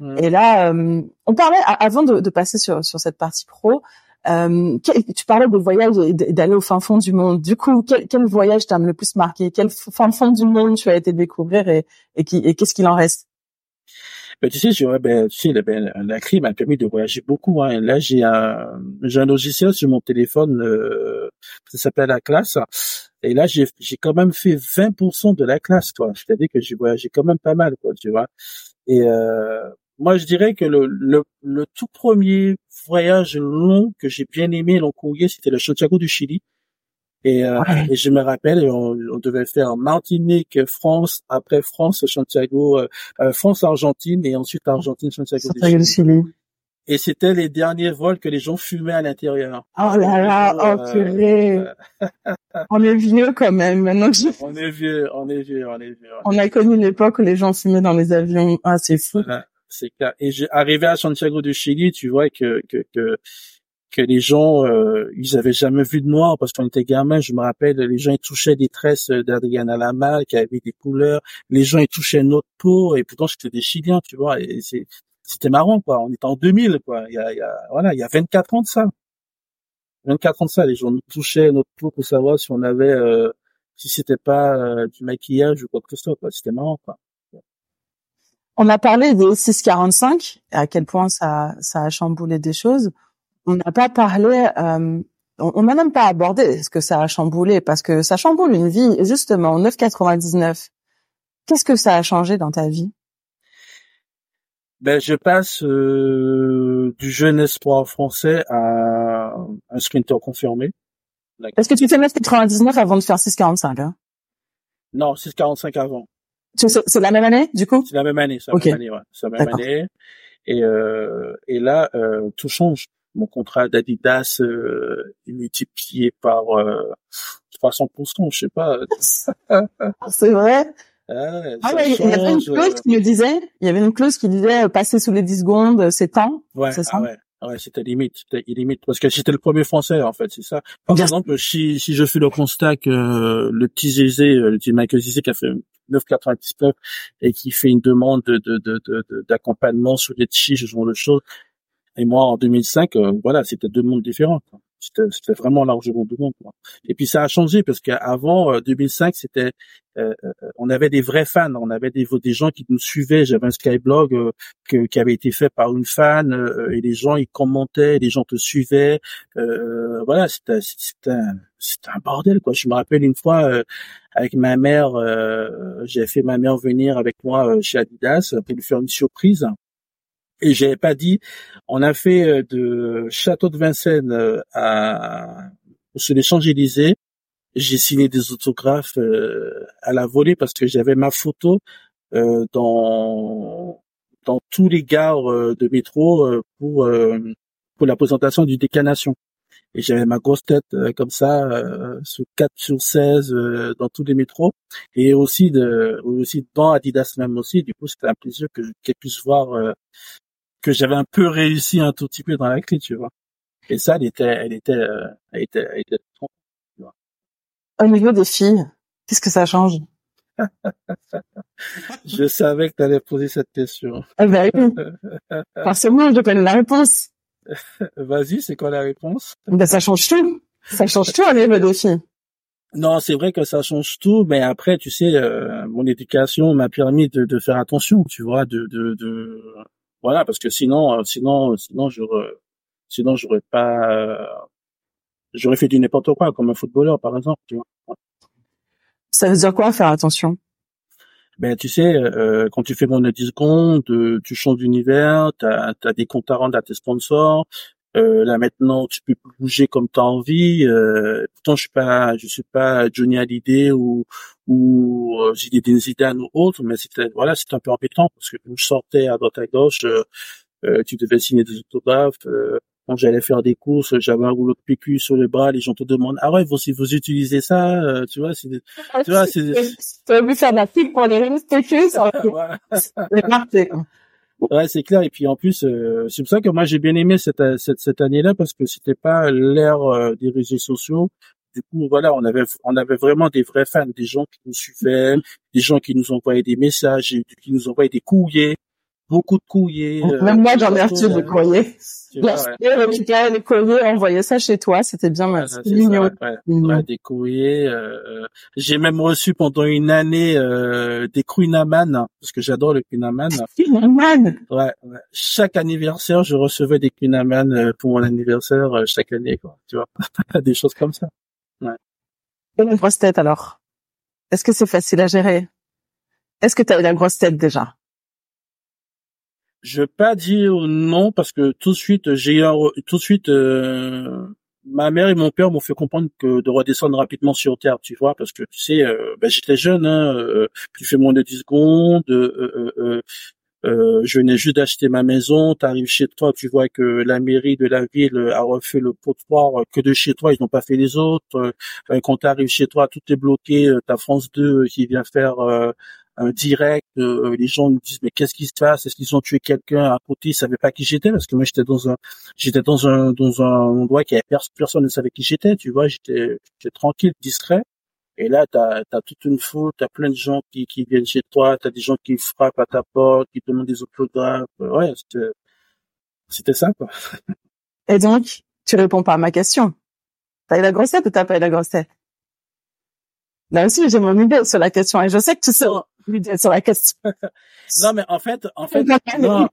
rencontres. Et là, euh, on parlait avant de, de, passer sur, sur cette partie pro. Euh, tu parlais de voyage et d'aller au fin fond du monde. Du coup, quel, quel voyage t'a le plus marqué? Quel fin fond du monde tu as été découvrir et, et, qu'est-ce qu'il en reste? Ben, tu sais, je, ben, tu sais, ben, la crise m'a permis de voyager beaucoup. Hein. Là, j'ai un, j'ai un logiciel sur mon téléphone, euh, ça s'appelle la classe. Et là, j'ai, j'ai quand même fait 20% de la classe, quoi. C'est-à-dire que j'ai voyagé quand même pas mal, quoi, tu vois. Et euh, moi, je dirais que le, le, le, tout premier voyage long que j'ai bien aimé long courrier, c'était le Santiago du Chili. Et, euh, et je me rappelle, on, on, devait faire Martinique, France, après France, Santiago, euh, euh France, Argentine, et ensuite Argentine, Santiago, Santiago du Chili. Et c'était les derniers vols que les gens fumaient à l'intérieur. Oh là là, oh euh, purée. on est vieux quand même. Maintenant que je... On est vieux, on est vieux, on est vieux. On, a connu l'époque où les gens fumaient dans les avions. Ah, c'est fou c'est clair. Et arrivé à Santiago du Chili, tu vois que que que, que les gens euh, ils avaient jamais vu de noir parce qu'on était gamin. Je me rappelle, les gens ils touchaient des tresses d'Adriana Lama qui avaient des couleurs. Les gens ils touchaient notre peau et pourtant c'était des Chiliens, tu vois. Et c'était marrant quoi. On était en 2000 quoi. Il y a, il y a voilà, il y a 24 ans de ça. 24 ans de ça, les gens nous touchaient notre peau pour savoir si on avait euh, si c'était pas euh, du maquillage ou quoi que ce soit quoi. C'était marrant quoi. On a parlé des 645, à quel point ça, ça a chamboulé des choses. On n'a pas parlé, euh, on n'a même pas abordé ce que ça a chamboulé, parce que ça chamboule une vie. Justement, 9,99. Qu'est-ce que ça a changé dans ta vie? Ben, je passe euh, du jeune espoir français à un sprinter confirmé. Est-ce que tu fais 9,99 avant de faire 6,45 hein? Non, 6,45 avant. C'est la même année, du coup? C'est la même année, c'est la même année, ouais. C'est la même année. Et, euh, et là, euh, tout change. Mon contrat d'Adidas euh, est multiplié par euh, 300%, je sais pas. c'est vrai? Ah, il y avait une clause qui me disait, il y avait une clause qui disait euh, passer sous les 10 secondes, euh, c'est temps. Ouais, ça? Ah ouais. Ah ouais, c'était limite, c'était limite parce que j'étais le premier français en fait, c'est ça. Par exemple, si si je fais le constat que le petit Zézé, le petit Michael Zézé qui a fait 9,99 et qui fait une demande de de d'accompagnement sur les chi, ce genre de choses, et moi en 2005, euh, voilà, c'était deux mondes différents. C'était vraiment largement du monde. Et puis ça a changé parce qu'avant 2005, euh, c'était, euh, euh, on avait des vrais fans, on avait des, des gens qui nous suivaient. J'avais un skyblog euh, qui avait été fait par une fan et les gens ils commentaient, les gens te suivaient. voilà, c'était c'était un, un, bordel quoi. Je me rappelle une fois avec ma mère, j'ai fait ma mère venir avec moi chez Adidas pour lui faire une surprise et j'avais pas dit. On a fait euh, de Château de Vincennes euh, à sur les Champs-Élysées. J'ai signé des autographes euh, à la volée parce que j'avais ma photo dans dans tous les gares de métro pour pour la présentation du décanation. Et j'avais ma grosse tête comme ça sur 4 sur 16 dans tous les métros et aussi de aussi dans Adidas même aussi du coup c'était un plaisir que qu'elle puisse voir que j'avais un peu réussi un tout petit peu dans la clé, tu vois. Et ça, elle était, elle était, euh, elle était, elle était tu vois. Au niveau des filles, qu'est-ce que ça change? Je savais que tu allais poser cette question. Ah ben oui. Forcément, je connais la réponse. Vas-y, c'est quoi la réponse? Ben ça change tout. Ça change tout au niveau des filles. Non, c'est vrai que ça change tout, mais après, tu sais, euh, mon éducation m'a permis de, de, faire attention, tu vois, de, de, de voilà, parce que sinon, euh, sinon, sinon, j'aurais, sinon, j'aurais pas, euh, j'aurais fait du n'importe quoi, comme un footballeur, par exemple. Tu vois. Ça veut dire quoi, faire attention? Ben tu sais, euh, quand tu fais mon 10 secondes, tu changes d'univers, tu as, des comptes à rendre à tes sponsors, euh, là maintenant, tu peux bouger comme tu as envie. Euh, pourtant, je suis pas, je suis pas Johnny Hallyday ou ou euh, Zinedine Zidane ou autre, mais c'était voilà, c'était un peu embêtant parce que quand je sortais à droite à gauche, euh, euh tu devais signer des autographes. Euh, quand j'allais faire des courses, j'avais un rouleau de PQ sur le bras, les gens te demandent ah ouais, vous vous utilisez ça, euh, tu vois, c'est tu vois, c'est. Tu as vu faire de la pub pour les de PQ, ça. c'est Ouais, c'est clair. Et puis en plus, euh, c'est pour ça que moi j'ai bien aimé cette cette, cette année-là parce que c'était pas l'ère euh, des réseaux sociaux. Du coup, voilà, on avait on avait vraiment des vrais fans, des gens qui nous suivaient, des gens qui nous envoyaient des messages, qui nous envoyaient des courriers beaucoup de courriers. Euh, Même moi, j'en ai reçu des courriers. J'ai les courriers, envoyé ça chez toi, c'était bien, merci. mignon. Ouais, des courriers. Euh, j'ai même reçu pendant une année euh, des Queen parce que j'adore le Queen Ouais, ouais, Chaque anniversaire, je recevais des Queen euh, pour mon anniversaire euh, chaque année, quoi. Tu vois, des choses comme ça. Ouais. Grosse tête alors? Est-ce que c'est facile à gérer? Est-ce que tu as eu la grosse tête déjà? Je vais pas dire non parce que tout de suite j'ai tout de suite euh, ma mère et mon père m'ont fait comprendre que de redescendre rapidement sur terre, tu vois, parce que tu sais, euh, ben, j'étais jeune, hein, euh, tu fais moins de 10 secondes, euh, je venais juste d'acheter ma maison, tu arrives chez toi, tu vois que la mairie de la ville a refait le potoir que de chez toi, ils n'ont pas fait les autres. quand tu arrives chez toi, tout est bloqué, t'as France 2 qui vient faire un direct. les gens nous disent mais qu'est-ce qui se passe? Est-ce qu'ils ont tué quelqu'un à côté? Ils savaient pas qui j'étais parce que moi j'étais dans un j'étais dans un dans un endroit qui avait personne ne savait qui j'étais. Tu vois, j'étais tranquille, discret. Et là, tu as, toute une foule, tu as plein de gens qui, qui viennent chez toi, tu as des gens qui frappent à ta porte, qui te demandent des autographes. Ouais, c'était ça, quoi. Et donc, tu réponds pas à ma question. T'as eu la grossette ou t'as pas eu la grossette Là aussi, j'ai mon idée sur la question et je sais que tu sais sur la question. non, mais en fait, en fait, non,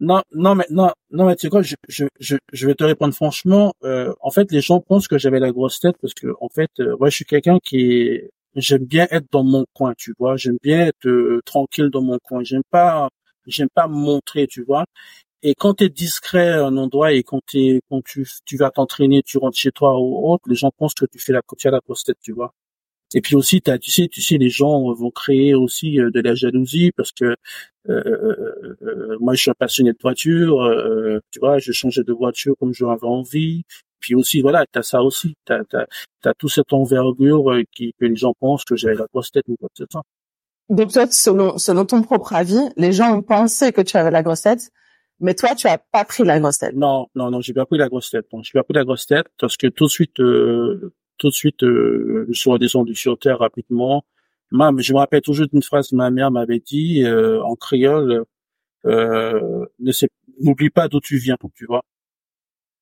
non, non, mais non, non, mais tu sais quoi, je, je, je, vais te répondre franchement. Euh, en fait, les gens pensent que j'avais la grosse tête parce que, en fait, euh, je suis quelqu'un qui j'aime bien être dans mon coin, tu vois. J'aime bien être euh, tranquille dans mon coin. J'aime pas, j'aime pas montrer, tu vois. Et quand tu es discret à un endroit et quand, es, quand tu, tu vas t'entraîner, tu rentres chez toi ou autre, les gens pensent que tu fais la, tu as la grosse tête, tu vois. Et puis aussi, as, tu sais, tu sais, les gens vont créer aussi euh, de la jalousie parce que euh, euh, euh, moi, je suis un passionné de voiture. Euh, tu vois, je changeais de voiture comme j'en avais envie. Puis aussi, voilà, t'as ça aussi. T'as as, as, tout cette envergure qui que les gens pensent que j'avais la grosse tête ou quoi que ce soit. Donc toi, selon, selon ton propre avis, les gens ont pensé que tu avais la grosse tête, mais toi, tu as pas pris la grosse tête. Non, non, non, j'ai pas pris la grosse tête. Je j'ai pas pris la grosse tête parce que tout de suite, tout de suite, euh, je suis redescendu sur terre rapidement. Moi, je me rappelle toujours d'une phrase que ma mère m'avait dit euh, en créole euh, n'oublie pas d'où tu viens, tu vois.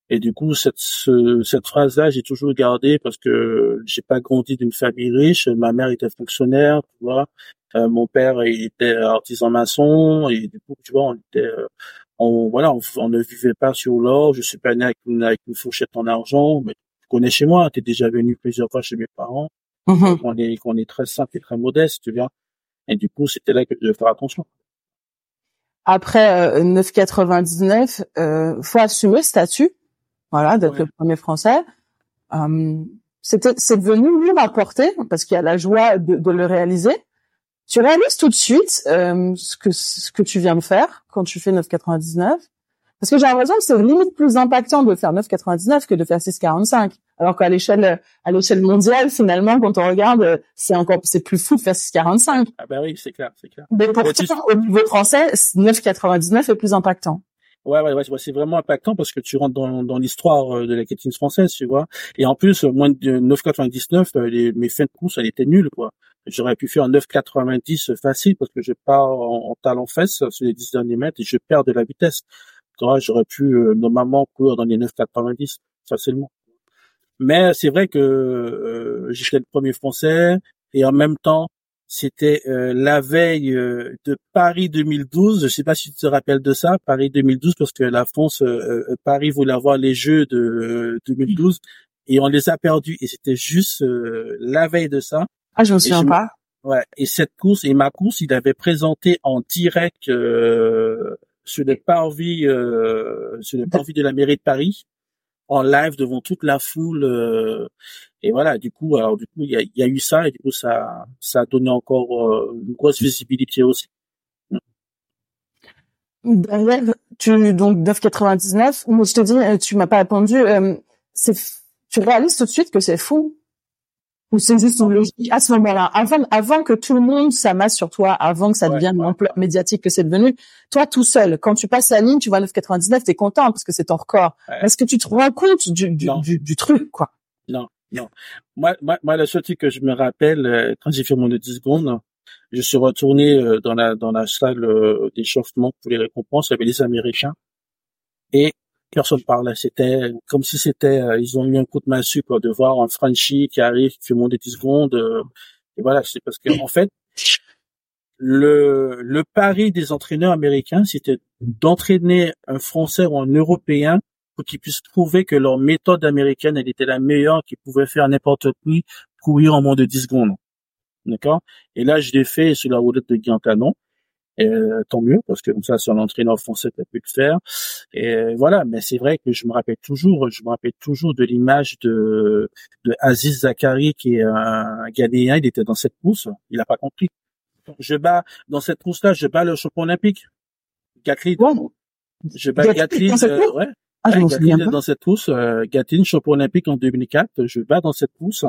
Et du coup, cette, cette phrase-là, j'ai toujours gardé parce que j'ai pas grandi d'une famille riche. Ma mère était fonctionnaire, tu vois. Euh, mon père il était artisan maçon et du coup, tu vois, on était, on voilà, on, ne vivait pas sur l'or. Je suis pas né avec une, avec une fourchette en argent, mais connais chez moi, tu es déjà venu plusieurs fois chez mes parents. Mm-hmm. On est on est très simple et très modeste, tu vois. Et du coup, c'était là que je devais faire attention. Après euh, 9,99, euh, faut assumer le statut, voilà, d'être le premier Français. Euh, c'était c'est devenu lui rapporter parce qu'il y a la joie de, de, le réaliser. Tu réalises tout de suite euh, ce que ce que tu viens de faire quand tu fais 9,99 parce que j'ai l'impression que c'est limite plus impactant de faire 9,99 que de faire 6,45. Alors qu'à l'échelle, à l'échelle mondiale, finalement, quand on regarde, c'est encore, c'est plus fou de faire 6,45. Ah bah oui, c'est clair, c'est clair. Mais pourtant, au niveau français, 9,99 est plus impactant. Ouais, ouais, ouais, c'est vraiment impactant parce que tu rentres dans, dans l'histoire euh, de la quétine française, tu vois. Et en plus, moins de 9,99, euh, les, mes fins de course, elles étaient nulles, quoi. J'aurais pu faire 9,90 facile parce que je pars en, en talon fesse sur les 10 derniers mètres et je perds de la vitesse j'aurais pu euh, normalement courir dans les 9,90 facilement. Mais c'est vrai que euh, j'étais le premier Français et en même temps, c'était euh, la veille de Paris 2012. Je sais pas si tu te rappelles de ça, Paris 2012, parce que la France, Paris voulait avoir les Jeux de 2012 et on les a perdus. Et c'était juste la veille de ça. Ah, je me souviens pas. Ouais. Et cette course et ma course, il avait présenté en direct sur les parvis, euh, sur les parvis de la mairie de Paris, en live devant toute la foule. Euh, et voilà, du coup, alors du coup, il y a, y a, eu ça et du coup, ça, ça a donné encore euh, une grosse visibilité aussi. Derrière, tu donc 9,99. Moi, je te dis, euh, tu m'as pas répondu. Euh, c'est, tu réalises tout de suite que c'est fou ou juste une logique à ce moment-là, avant, avant que tout le monde s'amasse sur toi, avant que ça devienne l'ampleur médiatique que c'est devenu, toi tout seul, quand tu passes la ligne, tu vois 9,99, t'es content parce que c'est ton record. Est-ce que tu te rends compte du, du, du, du, truc, quoi? Non, non. Moi, moi, moi, la seule truc que je me rappelle, euh, quand j'ai fait mon 10 secondes, je suis retourné euh, dans la dans la salle euh, d'échauffement pour les récompenses. Avait les Américains et personne parlait. C'était comme si c'était, euh, ils ont eu un coup de massue quoi, de voir un Frenchie qui arrive, qui fait monter 10 secondes. Euh, et voilà, c'est parce que en fait, le le pari des entraîneurs américains, c'était d'entraîner un Français ou un Européen pour qu'ils puissent prouver que leur méthode américaine, elle était la meilleure, qu'ils pouvaient faire n'importe qui, courir en moins de 10 secondes. D'accord? Et là, je l'ai fait sur la roulette de Guillaume Canon. Et, euh, tant mieux parce que comme ça son entraîneur français peut pu le faire. Et voilà mais c'est vrai que je me rappelle toujours je me rappelle toujours de l'image de de Aziz Zakari qui est un Ghanéen. Il était dans cette course. Il n'a pas compris. Je bats dans cette course là je bats le champion olympique. Gatlin je bats Gatlin euh, ouais. Ah, dans cette course, euh, Gatlin, champion olympique en 2004, je bats dans cette course.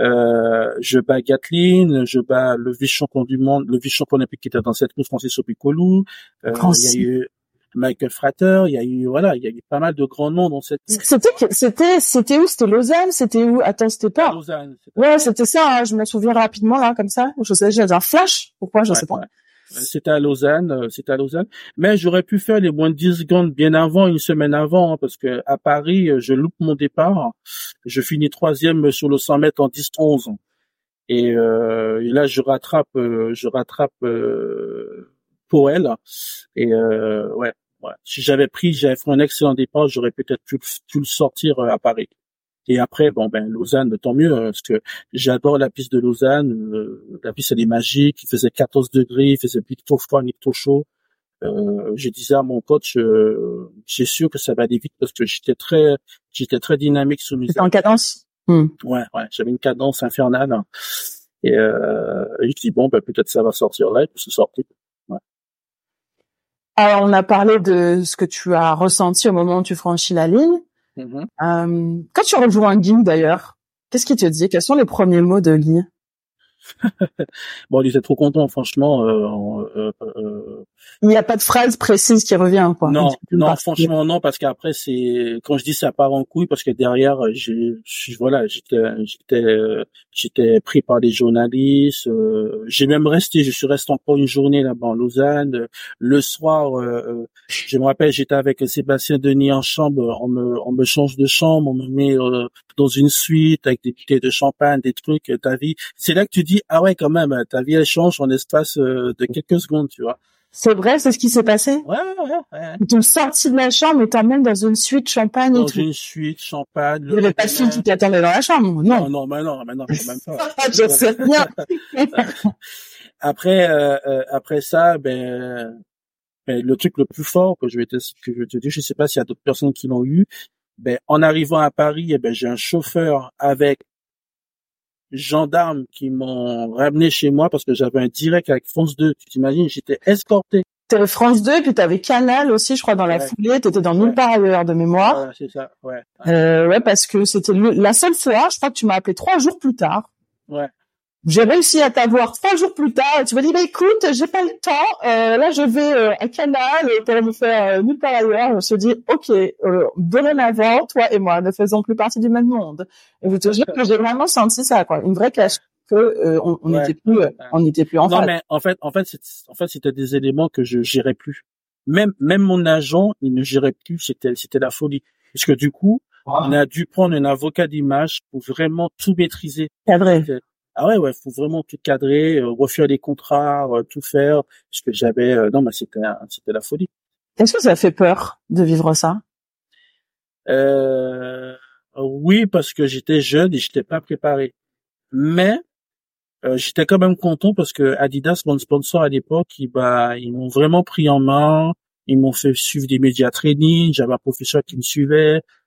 Euh, je bats Gatlin, je bats le vice-champion du monde, le vice-champion olympique qui était dans cette course, Francis Opicolou. Euh, il y a eu Michael Frater, il y a eu voilà, il y a eu pas mal de grands noms dans cette. C'était c'était c'était où? C'était Lausanne? C'était où? Attends, c'était pas. Lausanne. Ouais, c'était ça. Hein, je me souviens rapidement là, comme ça. Je sais, j'ai un flash. Pourquoi? Je sais pas. C'était à Lausanne, euh, c'était à Lausanne. Mais j'aurais pu faire les moins de 10 secondes bien avant, une semaine avant, hein, parce que à Paris, euh, je loupe mon départ. Je finis troisième sur le 100 mètres en 10-11. Et, euh, et, là, je rattrape, euh, je rattrape euh, elle. Et ouais, ouais, si j'avais pris, j'avais fait un excellent départ, j'aurais peut-être pu, pu le sortir à Paris. Et après, bon ben Lausanne, tant mieux, hein, parce que j'adore la piste de Lausanne. Euh, la piste elle est magique. Il faisait 14 degrés, il faisait plutôt froid, plutôt chaud. Euh, je disais à mon coach, euh, j'ai sûr que ça va aller vite parce que j'étais très, j'étais très dynamique sous mes. C'était en cadence? Hmm. Ouais, ouais, j'avais une cadence infernale. Et, euh, et je dis bon, ben peut-être ça va sortir là, puis c'est sorti. Ouais. Alors on a parlé de ce que tu as ressenti au moment où tu franchis la ligne. Mm-hmm. Euh, quand tu rejoins Guy d'ailleurs, qu'est-ce qu'il te dit? Quels sont les premiers mots de Guy bon, il était trop content, franchement. Euh, euh, euh, il n'y a pas de phrase précise qui revient, quoi. Non, non, franchement non, parce qu'après c'est quand je dis ça part en couille, parce que derrière, j'ai, voilà, j'étais, j'étais, j'étais pris par des journalistes. j'ai même resté, je suis resté encore une journée là-bas en Lausanne. Le soir, je me rappelle, j'étais avec Sébastien Denis en chambre, on me, on me change de chambre, on me met dans une suite avec des bouteilles de champagne, des trucs. Ta vie, c'est là que tu dis ah ouais quand même ta vie elle change en espace euh, de quelques secondes tu vois. C'est vrai c'est ce qui s'est passé? Ouais ouais ouais tu sorti de la chambre et t'emmènes dans une suite champagne dans et tout. une suite champagne il y avait pas de qui t'attendait dans la chambre non? Non non mais non mais non même pas. Je sais bien. Après euh, euh, après ça ben, ben, le truc le plus fort que je vais te que je vais te dire je sais pas s'il y a d'autres personnes qui l'ont eu ben en arrivant à Paris eh ben j'ai un chauffeur avec gendarmes qui m'ont ramené chez moi parce que j'avais un direct avec France 2. Tu t'imagines, j'étais escorté. France 2, puis t'avais Canal aussi, je crois, dans la foulée. T'étais dans nulle part ailleurs de mémoire. Ouais, c'est ça, ouais. Euh, ouais, parce que c'était la seule fois, je crois que tu m'as appelé trois jours plus tard. Ouais j'ai réussi à t'avoir trois jours plus tard. Et tu m'as dit bah écoute j'ai pas le temps. Euh, là je vais euh, à Canal pour me faire euh, nulle part ailleurs. On se dit ok euh, dorénavant toi et moi ne faisons plus partie du même monde. Et je te jure que j'ai vraiment senti ça quoi. Une vraie cache que euh, on n'était plus on n'était plus en non mais en fait en fait en fait c'était des éléments que je gérais plus. Même même mon agent il ne gérait plus. C'était c'était la folie. Parce que du coup on a dû prendre un avocat d'image pour vraiment tout maîtriser. C'est vrai ah ouais ouais faut vraiment tout cadrer euh, refaire des contrats euh, tout faire parce que j'avais euh, non mais c'était c'était la folie. Est-ce que ça a fait peur de vivre ça? Euh, oui parce que j'étais jeune et j'étais pas préparé. Mais j'étais quand même content parce que Adidas mon sponsor à l'époque ils bah ils m'ont vraiment pris en main. Ils m'ont fait suivre des médias training. J'avais un professeur qui me suivait. euh, euh, euh,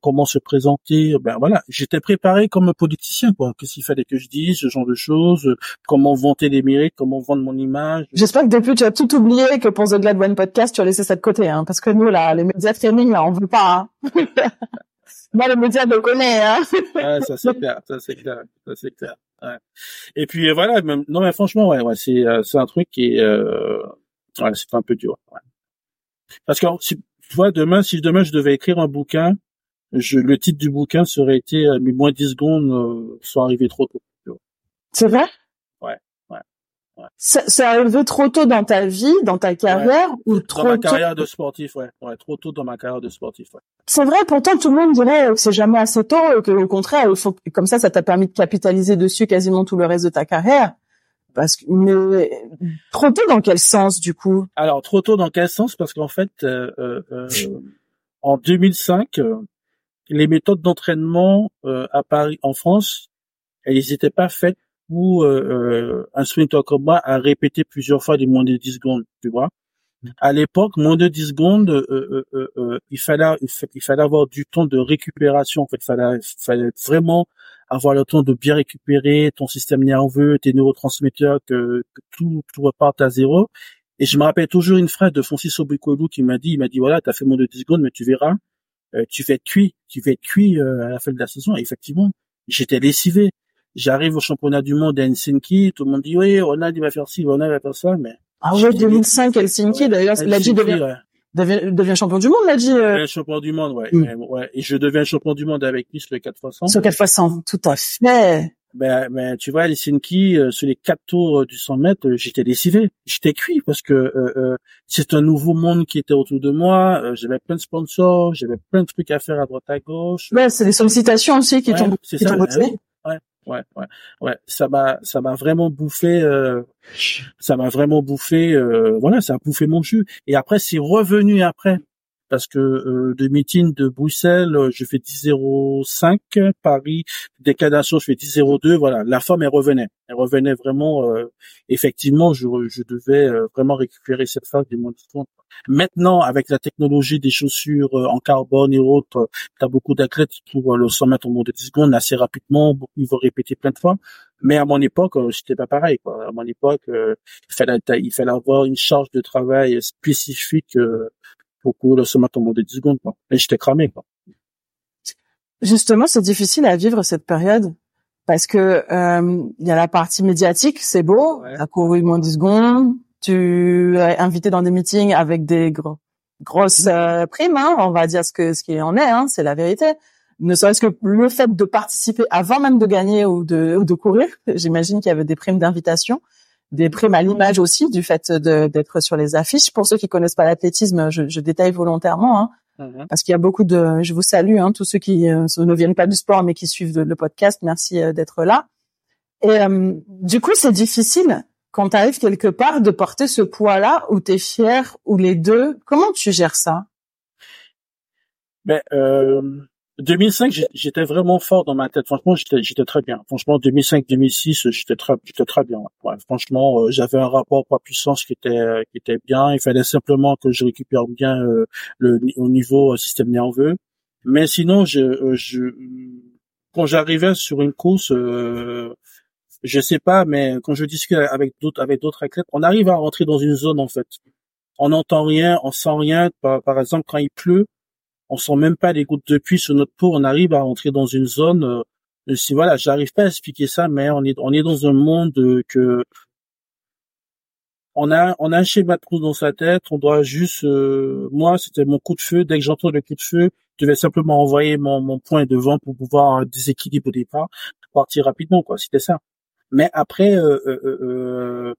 comment se présenter. Ben voilà, j'étais préparé comme politicien quoi. Qu'est-ce qu'il fallait que je dise, ce genre de choses. Comment vanter les mérites, comment vendre mon image. J'espère que depuis tu as tout oublié que pour The Glad One Podcast tu as laissé ça de côté, hein, parce que nous là, les médias training là, on veut pas. Hein. Moi, les médias, me connaît, hein. ouais, ça c'est clair, ça c'est clair, ça c'est clair. Ouais. Et puis voilà, même, non mais franchement, ouais, ouais, c'est c'est un truc qui est, euh, ouais, c'est un peu dur. Ouais. Parce que tu vois, demain, si demain je devais écrire un bouquin, je, le titre du bouquin serait été euh, mes moins 10 secondes euh, sont arrivés trop tôt. C'est vrai? Ouais, ouais. ouais. C'est arrivé trop tôt dans ta vie, dans ta carrière ou trop Dans ma carrière de sportif, ouais. ouais. Trop tôt dans ma carrière de sportif, ouais. C'est vrai, pourtant tout le monde dirait que c'est jamais assez tôt, que au contraire, faut, comme ça, ça t'a permis de capitaliser dessus quasiment tout le reste de ta carrière. Parce que mais trop tôt dans quel sens du coup? Alors trop tôt dans quel sens? Parce qu'en fait, euh, euh, euh en 2005, euh, les méthodes d'entraînement euh, à Paris, en France, elles n'étaient pas faites pour un sprinter comme moi à répéter plusieurs fois des moins de 10 secondes, tu vois? À l'époque, moins de 10 secondes, il fallait il fallait avoir du temps de récupération. En fait, il fallait, fallait vraiment avoir le temps de bien récupérer ton système nerveux, tes neurotransmetteurs, que, tout, tout reparte à zéro. Et je me rappelle toujours une phrase de Francis Obricolou qui m'a dit, il m'a dit voilà, t'as fait moins de 10 secondes, mais tu verras, euh, tu fais cuit, tu fais cuit euh, à la fin de la saison. Et effectivement, j'étais lessivé. J'arrive au championnat du monde à Helsinki, tout le monde dit oui, Ronald il va faire ci, Ronald va faire ça, mais ah ouais 2005 Helsinki d'ailleurs, Ladji devient, devient devient champion du monde Ladji. Euh... champion du monde, ouais, mm. ouais, et je deviens champion du monde avec lui sur les 4 fois 100. Sur 4 fois 100, tout à fait. Ben, ben, tu vois, Helsinki, euh, sur les quatre tours euh, du 100 mètres, euh, j'étais décivé, j'étais cuit parce que euh, c'est un nouveau monde qui était autour de moi. j'avais plein de sponsors, j'avais plein de trucs à faire à droite à gauche. Ouais, c'est des sollicitations aussi qui tombent. C'est ça. Ouais, ouais, ouais. Ça m'a, ça m'a vraiment bouffé. ça m'a vraiment bouffé. voilà, ça a bouffé mon jus. Et après, c'est revenu après parce que euh, de meeting de Bruxelles, euh, je fais 10.05, Paris, décadation, je fais 10.02, voilà, la femme elle revenait, elle revenait vraiment, euh, effectivement, je, je devais euh, vraiment récupérer cette phase des moins de Maintenant, avec la technologie des chaussures en carbone et autres, tu as beaucoup d'athlètes pour le 100 mètres au monde de 10 secondes assez rapidement, ils vont répéter plein de fois. Mais à mon époque, c'était pas pareil. Quoi. À mon époque, il fallait il fallait avoir une charge de travail spécifique pour courir ce matin de 10 secondes, quoi. Et j'étais cramé, quoi. Justement, c'est difficile à vivre cette période parce que euh, il y a la partie médiatique, c'est beau, ouais. t'as couru moins 10 secondes, tu es invité dans des meetings avec des gros, grosses euh, primes, hein, on va dire ce que ce qui en est, hein, c'est la vérité. Ne serait-ce que le fait de participer avant même de gagner ou de, ou de courir, j'imagine qu'il y avait des primes d'invitation des primes à l'image aussi du fait d'être sur les affiches. Pour ceux qui connaissent pas l'athlétisme, je, je, détaille volontairement, hein, mhm. parce qu'il y a beaucoup de. Je vous salue, hein, tous ceux qui euh, ne viennent pas du sport mais qui suivent le podcast. Merci euh, d'être là. Et euh, du coup, c'est difficile quand tu arrives quelque part de porter ce poids-là où tu es fier ou les deux. Comment tu gères ça? Ben, 2005, j'étais vraiment fort dans ma tête. Franchement, j'étais très bien. Franchement, 2005-2006, j'étais très, j'étais très bien. Ouais, franchement, euh, j'avais un rapport poids puissance qui était, qui était bien. Il fallait simplement que je récupère bien euh, le au niveau euh, système nerveux. Mais sinon, je, je quand j'arrivais sur une course, je sais pas, mais quand je discute avec d'autres, avec d'autres athlètes, on arrive à rentrer dans une zone en fait. On n'entend rien, on sent rien. Par exemple, quand il pleut, on sent même pas les gouttes de pluie sur notre peau, on arrive à rentrer dans une zone. Euh, si voilà, j'arrive pas à expliquer ça, mais on est on est dans un monde que on a on a un schéma de dans sa tête. On doit juste, euh, moi, c'était mon coup de feu. Dès que j'entends le coup de feu, je devais simplement envoyer mon, mon point devant pour pouvoir déséquilibrer au départ, partir rapidement, quoi. C'était ça. Mais après, euh, euh, euh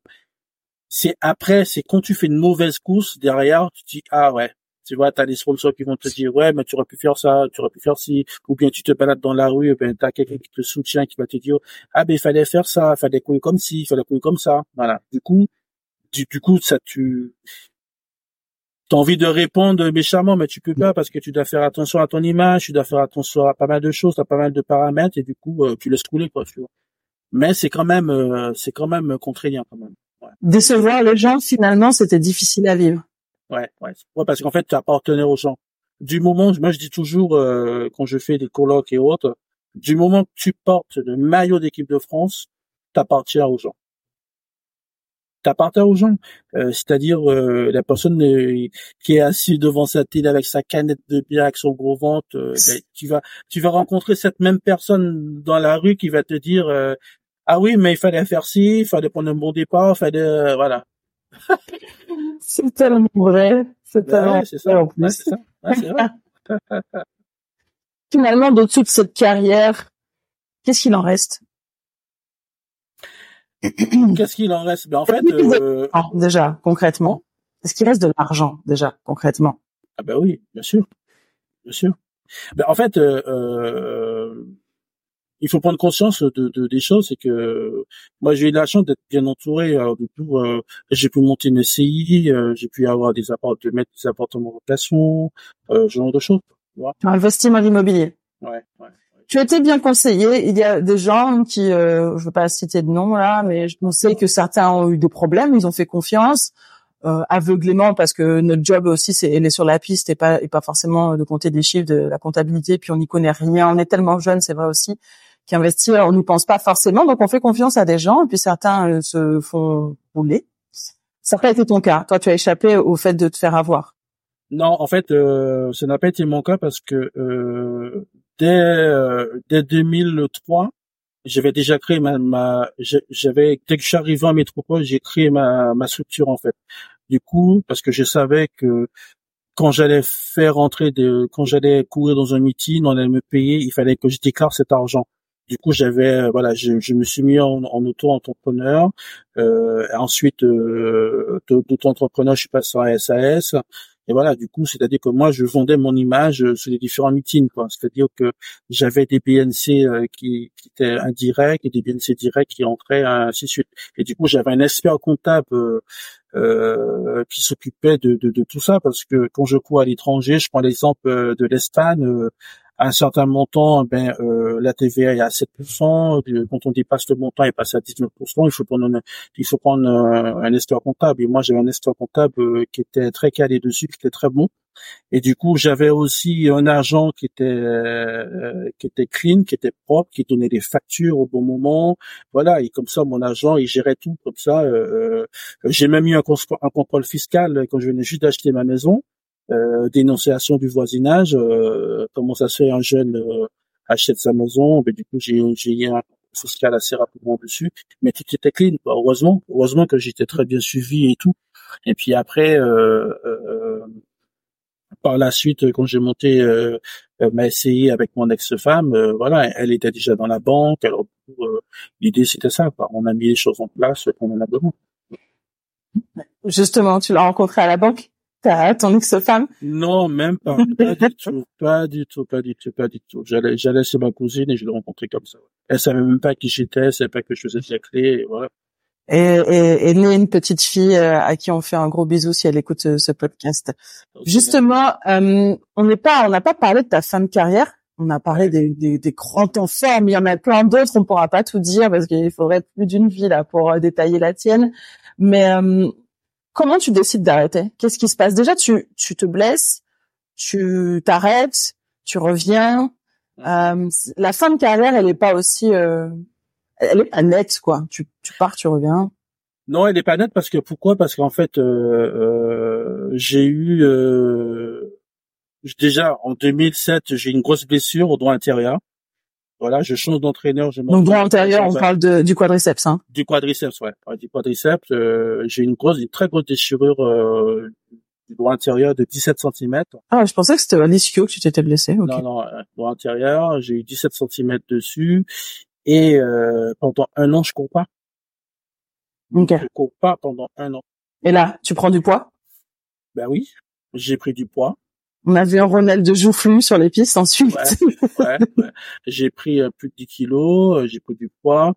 c'est après, c'est quand tu fais une mauvaise course derrière, tu dis ah ouais, tu vois, t'as des sponsors qui vont te dire, ouais, mais tu aurais pu faire ça, tu aurais pu faire ci, ou bien tu te balades dans la rue, ben, t'as quelqu'un qui te soutient, qui va te dire, ah, ben, il fallait faire ça, il fallait courir comme ci, il fallait courir comme ça. Voilà. Du coup, du, coup, ça, tu, t'as envie de répondre méchamment, mais tu peux pas parce que tu dois faire attention à ton image, tu dois faire attention à pas mal de choses, t'as pas mal de paramètres, et du coup, euh, tu laisses couler, quoi, tu vois. Mais c'est quand même, euh, c'est quand même contraignant, quand même. Décevoir les gens, finalement, c'était difficile à vivre. Ouais, ouais. ouais parce qu'en fait, tu appartenais aux gens. Du moment, moi je dis toujours euh, quand je fais des colloques et autres, du moment que tu portes le maillot d'équipe de France, t'appartiens aux gens. T'appartiens aux gens, euh, c'est-à-dire euh, la personne qui est assise devant sa télé avec sa canette de bière avec son gros ventre, ben, tu vas tu vas rencontrer cette même personne dans la rue qui va te dire ah oui mais il fallait faire ci, il fallait prendre un bon départ, il fallait voilà. c'est tellement vrai. C'est tellement c'est ça. En plus. ça. vrai. Finalement, de toute cette carrière, qu'est-ce qu'il en reste? Qu'est-ce qu'il en reste? Ben, En fait, euh... déjà, concrètement, est-ce qu'il reste de l'argent, déjà, concrètement? Ah ben oui, bien sûr. Bien sûr. Ben, en fait, euh, euh il faut prendre conscience de, de des choses, c'est que moi j'ai eu la chance d'être bien entouré. Alors du coup, euh, j'ai pu monter une SCI, euh, j'ai pu avoir des apports, de mettre des appartements de location, euh, ce genre de choses. Tu vois. investi dans l'immobilier. Ouais, ouais. Tu as été bien conseillé. Il y a des gens qui, euh, je veux pas citer de nom là, mais je sais que certains ont eu des problèmes. Ils ont fait confiance. Euh, aveuglément parce que notre job aussi c'est elle est sur la piste et pas et pas forcément de compter des chiffres de la comptabilité puis on n'y connaît rien on est tellement jeune c'est vrai aussi qui investit, on n'y pense pas forcément, donc on fait confiance à des gens, et puis certains euh, se font rouler. Ça n'a pas été ton cas. Toi, tu as échappé au fait de te faire avoir. Non, en fait, euh, ça n'a pas été mon cas parce que euh, dès dès 2003, j'avais déjà créé ma, ma j'avais dès que je suis arrivé en métropole, j'ai créé ma ma structure en fait. Du coup, parce que je savais que quand j'allais faire entrer de, quand j'allais courir dans un meeting, on allait me payer, il fallait que je déclare cet argent. Du coup, j'avais, euh, voilà, je, je, me suis mis en, en auto-entrepreneur. Euh, ensuite, euh, d'auto-entrepreneur, je suis passé en SAS. Et voilà, du coup, c'est-à-dire que moi, je vendais mon image euh, sur les différents meetings, quoi. C'est-à-dire que j'avais des BNC euh, qui, qui, étaient indirects et des BNC directs qui entraient, ainsi de suite. Et du coup, j'avais un expert comptable euh, qui s'occupait de, de, de, tout ça, parce que quand je cours à l'étranger, je prends l'exemple de l'Espagne, à un certain montant, ben euh, la TVA est à 7%. Quand on dépasse le montant, il passe à 19%. Il faut prendre, un, il faut prendre un, un comptable. Et moi, j'avais un espoir comptable euh, qui était très calé dessus, qui était très bon. Et du coup, j'avais aussi un agent qui était euh, qui était clean, qui était propre, qui donnait des factures au bon moment. Voilà. Et comme ça, mon agent, il gérait tout comme ça. Euh, J'ai même eu un, un contrôle fiscal quand je venais juste d'acheter ma maison euh, dénonciation du voisinage, euh, comment ça se fait un jeune euh, achète sa maison, ben, du coup j'ai j'ai un fiscal assez rapidement dessus, mais tout était clean, heureusement, heureusement que j'étais très bien suivi et tout. Et puis après, euh, euh, par la suite, quand j'ai monté euh, ma SCI avec mon ex-femme, voilà, elle était déjà dans la banque. Alors l'idée c'était ça, on a mis les choses en place qu'on en a besoin. Justement, tu l'as rencontré à la banque? T'as ton ex-femme Non, même pas. Pas du tout, pas du tout, pas du tout, pas du tout. J'allais, j'allais chez ma cousine et je l'ai rencontrée comme ça. Elle savait même pas qui j'étais, elle savait pas que je faisais de la clé, et voilà. Et, et, et née une petite fille euh, à qui on fait un gros bisou si elle écoute ce, ce podcast. Justement, euh, on n'est pas, on n'a pas parlé de ta femme carrière. On a parlé des, des, des grands temps forts, mais il y en a plein d'autres. On pourra pas tout dire parce qu'il faudrait plus d'une vie là pour euh, détailler la tienne. Mais Comment tu décides d'arrêter? Qu'est-ce qui se passe? Déjà, tu, tu te blesses, tu t'arrêtes, tu reviens. Euh, la fin de carrière, elle est pas aussi, euh, elle est pas nette, quoi. Tu, tu pars, tu reviens. Non, elle est pas nette parce que pourquoi? Parce qu'en fait, euh, euh j'ai eu euh, déjà en 2007, j'ai une grosse blessure au doigt intérieur. Voilà, je change d'entraîneur. Je Donc droit antérieur, on parle de, du quadriceps, hein Du quadriceps, ouais. du quadriceps, euh, j'ai une grosse, une très grosse déchirure euh, du droit intérieur de 17 cm. Ah, je pensais que c'était un ischio que tu t'étais blessé. Non, non, euh, droit antérieur, j'ai eu 17 cm dessus et euh, pendant un an, je cours pas. Ok. Je cours pas pendant un an. Et là, tu prends du poids? Ben oui, j'ai pris du poids. On avait un Ronald de joufflu sur les pistes ensuite. Ouais, ouais, J'ai pris euh, plus de 10 kilos, euh, j'ai pris du poids.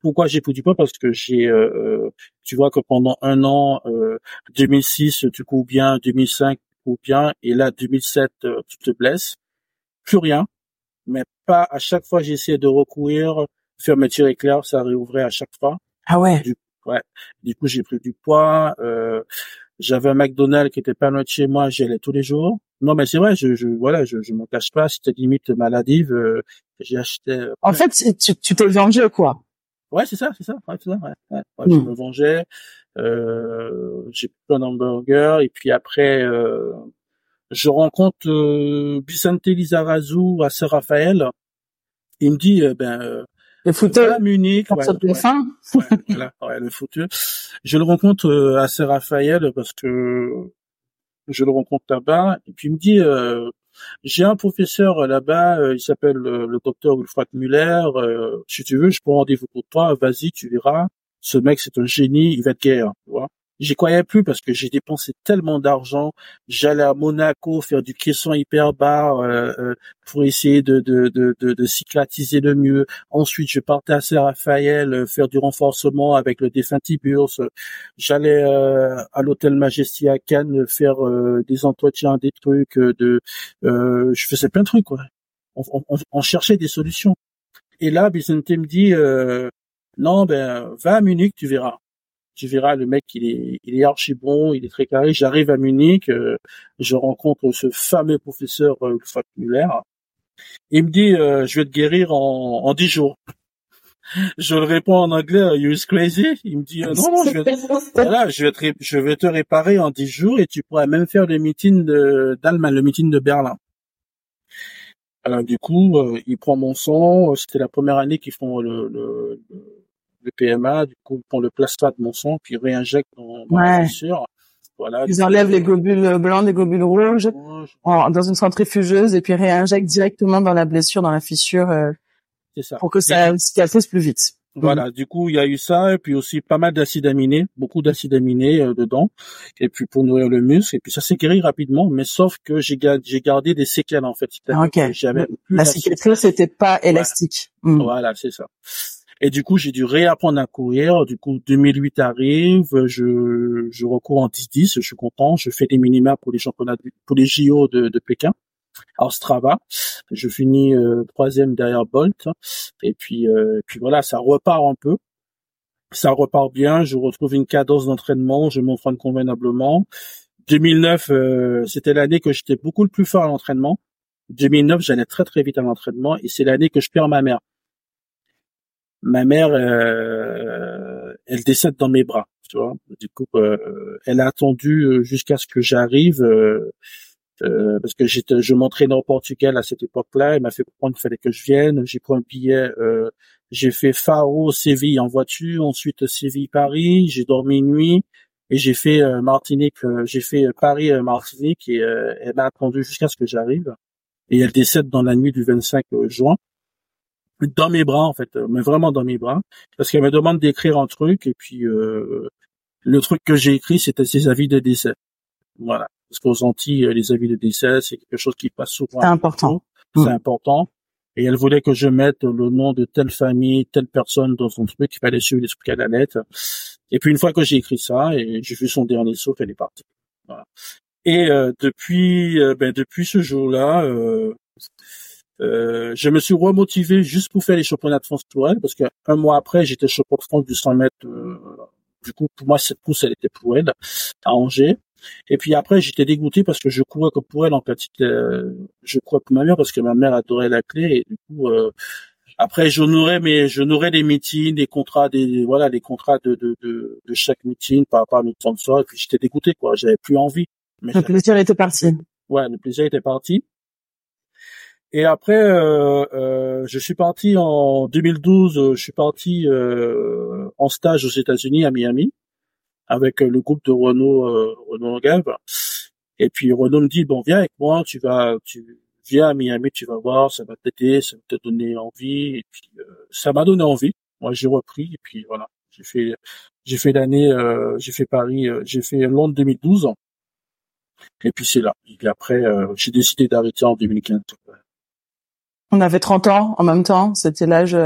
Pourquoi j'ai pris du poids? Parce que j'ai, euh, tu vois que pendant un an, 2006 tu cours bien, 2005 tu cours bien, et là 2007 tu te blesses, plus rien. Mais pas à chaque fois j'essayais de recourir, faire mes tirs éclairs, ça réouvrait à chaque fois. Ah ouais. Du, ouais. Du coup j'ai pris du poids. Euh, j'avais un McDonald's qui était pas loin de chez moi, j'y allais tous les jours. Non, mais c'est vrai, je, je voilà, je, je m'en cache pas. C'était limite maladive. Euh, j'ai acheté. Euh, en fait, tu, tu t'es vengé quoi Ouais, c'est ça, c'est ça. Ouais, c'est ça. Ouais, ouais, Je hmm. me vengeais. Euh, j'ai pris un hamburger et puis après, euh, je rencontre euh, Vicente Lizarazu à Saint-Raphaël. Il me dit, euh, ben, le fauteuil. À Munich. Ouais, ouais, voilà, ouais, le fauteuil. Je le rencontre euh, à Saint-Raphaël parce que je le rencontre là-bas. Et puis il me dit, euh, j'ai un professeur là-bas, euh, il s'appelle le docteur Wilfred Muller. si tu veux, je prends rendez-vous pour toi. Vas-y, tu verras. Ce mec, c'est un génie. Il va te guérir. Tu vois J'y croyais plus parce que j'ai dépensé tellement d'argent. J'allais à Monaco faire du caisson hyper bas euh, euh, pour essayer de, de, de, de, de le mieux. Ensuite, je partais à Saint-Raphaël euh, faire du renforcement avec le défunt Tiburce. J'allais à l'hôtel Majesty à Cannes faire des entretiens, des trucs. de, je faisais plein de trucs. Quoi. On, on, on cherchait des solutions. Et là, Vicente me dit, non, ben va à Munich, tu verras tu verras le mec il est il est archi bon, il est très carré. J'arrive à Munich, euh, je rencontre ce fameux professeur euh. Il me dit euh, je vais te guérir en en dix jours. Je le réponds en anglais, you crazy? Il me dit non non, je vais, voilà, je vais te je vais te réparer en dix jours et tu pourras même faire le meeting de d'Allemagne, le meeting de Berlin. Alors du coup, euh, il prend mon sang. C'était la première année qu'ils font le, le, le, PMA. Du coup, font le plasma de mon sang, puis ils réinjectent dans, dans la fissure. Voilà. Ils enlèvent les globules blancs, les globules rouges dans une centrifugeuse et puis réinjectent directement dans la blessure, dans la fissure, euh, ça. pour que ça cicatrise plus vite. Voilà, du coup, il y a eu ça, et puis aussi pas mal d'acides aminés, beaucoup d'acides aminés euh, dedans, et puis pour nourrir le muscle, et puis ça s'est guéri rapidement, mais sauf que j'ai gardé des séquelles en fait. Ok. J'avais la cicatrice n'était pas élastique. Hmm. Voilà, c'est ça. Et du coup, j'ai dû réapprendre à courir. Du coup, 2008 arrive, je, je recours en 10-10, je suis content. Je fais des minima pour les championnats, pour les JO de, de Pékin. Alors Strava, je finis euh, troisième derrière Bolt, et puis euh, puis voilà, ça repart un peu, ça repart bien. Je retrouve une cadence d'entraînement, je m'entraîne convenablement. 2009, euh, c'était l'année que j'étais beaucoup le plus fort à l'entraînement. 2009, j'allais très très vite à l'entraînement, et c'est l'année que je perds ma mère. Ma mère, elle décède dans mes bras, tu vois. Du coup, elle a attendu jusqu'à ce que j'arrive euh, parce que j'étais, je m'entraînais au Portugal à cette époque-là. Elle m'a fait comprendre qu'il fallait que je vienne. J'ai pris un billet. Euh, j'ai fait Faro, Séville en voiture, ensuite Séville, Paris. J'ai dormi une nuit et j'ai fait euh, Martinique. j'ai fait Paris, Martinique et elle m'a attendu jusqu'à ce que j'arrive. Et elle décède dans la nuit du 25 juin dans mes bras en fait, mais vraiment dans mes bras, parce qu'elle me demande d'écrire un truc et puis le truc que j'ai écrit c'était ses avis de décès. Voilà. Parce qu'aux Antilles, euh, les avis de décès, c'est quelque chose qui passe souvent. C'est important. C'est mm. important. Et elle voulait que je mette le nom de telle famille, telle personne dans son truc, il fallait suivre l'esprit à la lettre. Et puis une fois que j'ai écrit ça, et j'ai vu son dernier saut, elle est partie. Voilà. Et euh, depuis, euh, ben, depuis ce jour-là, euh, je me suis remotivé juste pour faire les championnats de France pour elle, parce qu'un mois après, j'étais champion de France du 100 mètres. du coup, pour moi, cette course, elle était pour elle, à Angers. Et puis après, j'étais dégoûté parce que je courais comme pour elle en fait. je courais pour ma mère parce que ma mère adorait la clé et du coup. Euh, après, je nourrais, mais je nourrais des meetings, des contrats, des voilà, des contrats de de, de, de chaque meeting par rapport à mes sponsors. Et puis j'étais dégoûté, quoi. J'avais plus envie. Mais le plaisir était parti. Ouais, le plaisir était parti. Et après, euh, euh, je suis parti en 2012. Je suis parti euh, en stage aux États-Unis à Miami avec euh, le groupe de Renault, euh, Renault Et puis Renault me dit bon viens avec moi, tu vas, tu viens à Miami, tu vas voir, ça va t'aider, ça va te donner envie. Et puis euh, ça m'a donné envie. Moi j'ai repris et puis voilà, j'ai fait, j'ai fait l'année, j'ai fait Paris, j'ai fait Londres 2012. Et puis c'est là. Et puis après, j'ai décidé d'arrêter en 2015. On avait 30 ans en même temps. C'était l'âge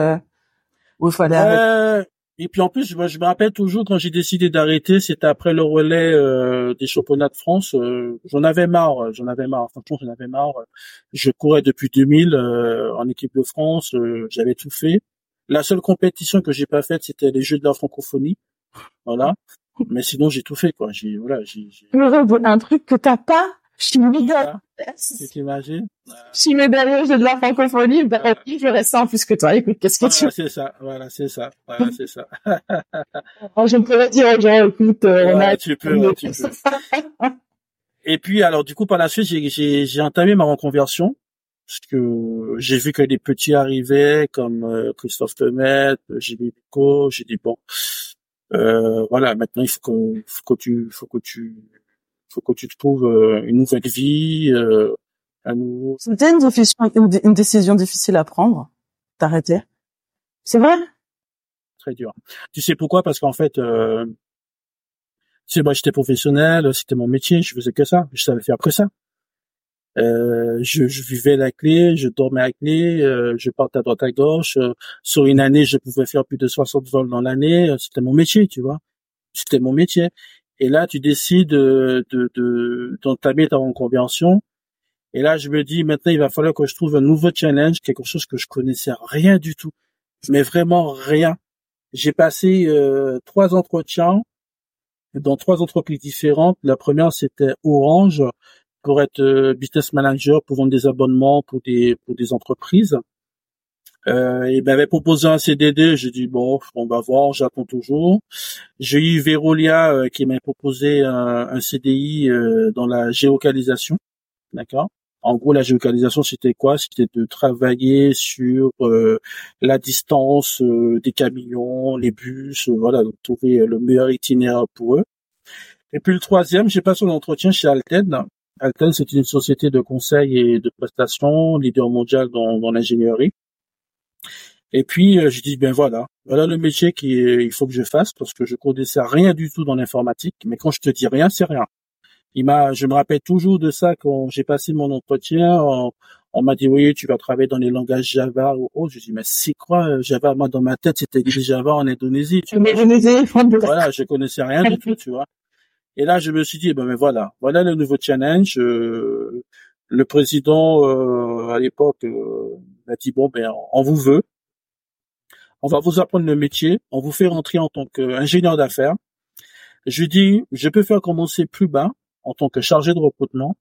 où il fallait arrêter. Et puis en plus, je, me rappelle toujours quand j'ai décidé d'arrêter, c'était après le relais euh, des championnats de France. Euh, j'en avais marre, j'en avais marre. Franchement, j'en avais marre. Je courais depuis 2000 euh, en équipe de France. J'avais tout fait. La seule compétition que j'ai pas faite, c'était les Jeux de la francophonie. Voilà. Mais sinon, j'ai tout fait, quoi. J'ai voilà, j'ai. Un truc que t'as pas Chimie Tu t'imagines? Chimie derrière, j'ai de la francophonie, ben, je reste en plus que toi. Écoute, qu'est-ce que tu... c'est ça, voilà, c'est ça, voilà, c'est ça. alors, je pourrais dire aux gens, écoute, euh, on a... tu peux, tu peux. Et puis, alors, du coup, par la suite, j'ai, j'ai, j'ai entamé ma reconversion. Parce que j'ai vu que des petits arrivaient, comme euh, Christophe Temet, Jimmy Pico, j'ai dit, bon, euh, voilà, maintenant, il faut que, faut que tu, faut que tu, faut que tu te trouves euh, une nouvelle vie, euh, à nouveau. C'était une, une, une, décision difficile à prendre, d'arrêter. C'est vrai? Très dur. Tu sais pourquoi? Parce qu'en fait, euh, tu sais, moi j'étais professionnel, c'était mon métier, je faisais que ça, je savais faire que ça. Euh, je, je, vivais la clé, je dormais à la clé, euh, je partais à droite à gauche. Euh, sur une année, je pouvais faire plus de 60 vols dans l'année. C'était mon métier, tu vois. C'était mon métier. Et là, tu décides de, de, d'entamer ta reconversion. Et là, je me dis, maintenant, il va falloir que je trouve un nouveau challenge, quelque chose que je connaissais rien du tout. Mais vraiment rien. J'ai passé euh, trois entretiens dans trois entreprises différentes. La première, c'était Orange pour être euh, business manager, pour vendre des abonnements pour des, pour des entreprises. Euh, il m'avait proposé un CDD, j'ai dit bon, on va voir, j'attends toujours. J'ai eu Verolia euh, qui m'a proposé un, CDI euh, dans la géocalisation, d'accord. En gros, la géolocalisation, c'était quoi? C'était de travailler sur euh, la distance euh, des camions, les bus, euh, voilà, de trouver le meilleur itinéraire pour eux. Et puis le troisième, j'ai passé l'entretien chez Alten. Alten, c'est une société de conseil et de prestations, leader mondial dans, dans l'ingénierie. Et puis je dis ben voilà, voilà le métier qu'il faut que je fasse parce que je connaissais rien du tout dans l'informatique. Mais quand je te dis rien, c'est rien il m'a, je me rappelle toujours de ça quand j'ai passé mon entretien. On, m'a dit oui, tu vas travailler dans les langages Java ou autre. Je dis mais c'est quoi euh, Java? Moi dans ma tête c'était Java en Indonésie. Tu Indonésie. Voilà, je connaissais rien du tout, tu vois. Et là je me suis dit ben mais voilà, voilà le nouveau challenge. Euh, le président euh, à l'époque euh, a dit bon ben on vous veut, on va vous apprendre le métier, on vous fait rentrer en tant qu'ingénieur d'affaires. Je dis je peux faire commencer plus bas en tant que chargé de recrutement.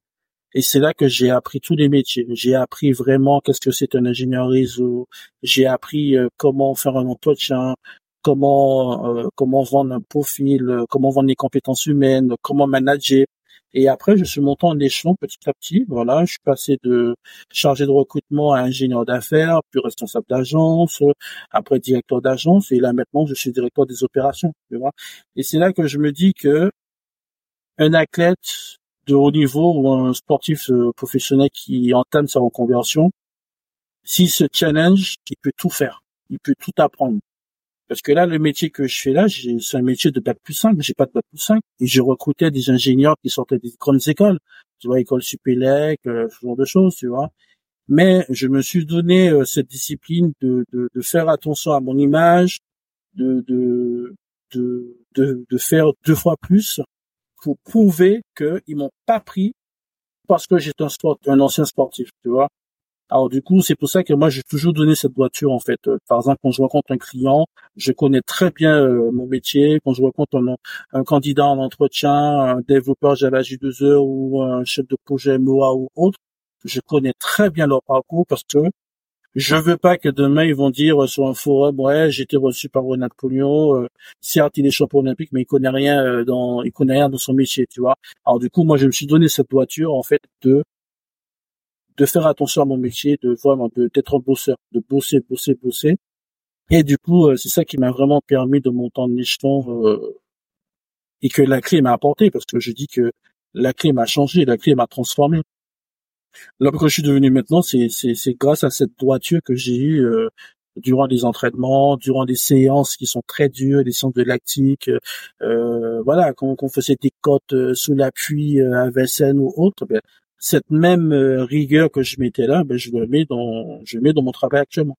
Et c'est là que j'ai appris tous les métiers. J'ai appris vraiment qu'est-ce que c'est un ingénieur réseau. J'ai appris euh, comment faire un entretien, comment euh, comment vendre un profil, euh, comment vendre les compétences humaines, comment manager. Et après, je suis monté en échelon petit à petit. Voilà, je suis passé de chargé de recrutement à ingénieur d'affaires, puis responsable d'agence, après directeur d'agence, et là maintenant, je suis directeur des opérations. Tu vois. Et c'est là que je me dis que un athlète de haut niveau ou un sportif euh, professionnel qui entame sa reconversion, s'il se challenge, il peut tout faire, il peut tout apprendre. Parce que là, le métier que je fais là, c'est un métier de bac plus 5, j'ai pas de bac plus 5. Et je recrutais des ingénieurs qui sortaient des grandes écoles, tu vois, école Supélec, euh, ce genre de choses, tu vois. Mais je me suis donné euh, cette discipline de, de, de, faire attention à mon image, de, de, de, de faire deux fois plus pour prouver qu'ils m'ont pas pris parce que j'étais un sport, un ancien sportif, tu vois. Alors du coup, c'est pour ça que moi j'ai toujours donné cette voiture en fait. Par exemple, quand je rencontre un client, je connais très bien euh, mon métier. Quand je rencontre un, candidat en entretien, un développeur Java J2E ou un chef de projet MOA ou autre, je connais très bien leur parcours parce que je veux pas que demain ils vont dire sur un forum ouais j'ai été reçu par Ronald Pogno, euh, certes il est champion olympique mais il connaît rien euh, dans il connaît rien dans son métier tu vois alors du coup moi je me suis donné cette voiture en fait de de faire attention à mon métier de vraiment d'être un bosseur de bosser bosser bosser et du coup euh, c'est ça qui m'a vraiment permis de monter en échelon euh, et que la clé m'a apporté parce que je dis que la clé m'a changé la clé m'a transformé Là, que je suis devenu maintenant, c'est c'est grâce à cette droiture que j'ai eue euh, durant des entraînements, durant des séances qui sont très dures, des séances de lactique. Euh, voilà, quand, on faisait des côtes euh, sous l'appui euh, à Vessen ou autre, ben, cette même rigueur que je mettais là, ben, je le mets dans je le mets dans mon travail actuellement.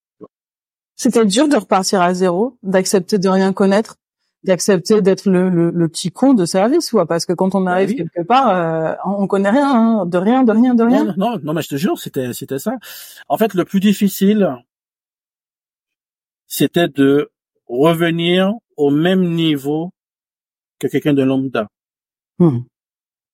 C'était dur de repartir à zéro, d'accepter de rien connaître d'accepter d'être le, le, petit con de service ou parce que quand on bah arrive quelque part euh, on connaît rien hein, de rien de rien de rien non, non mais je te jure c'était c'était ça en fait le plus difficile c'était de revenir au même niveau que quelqu'un de lambda hmm.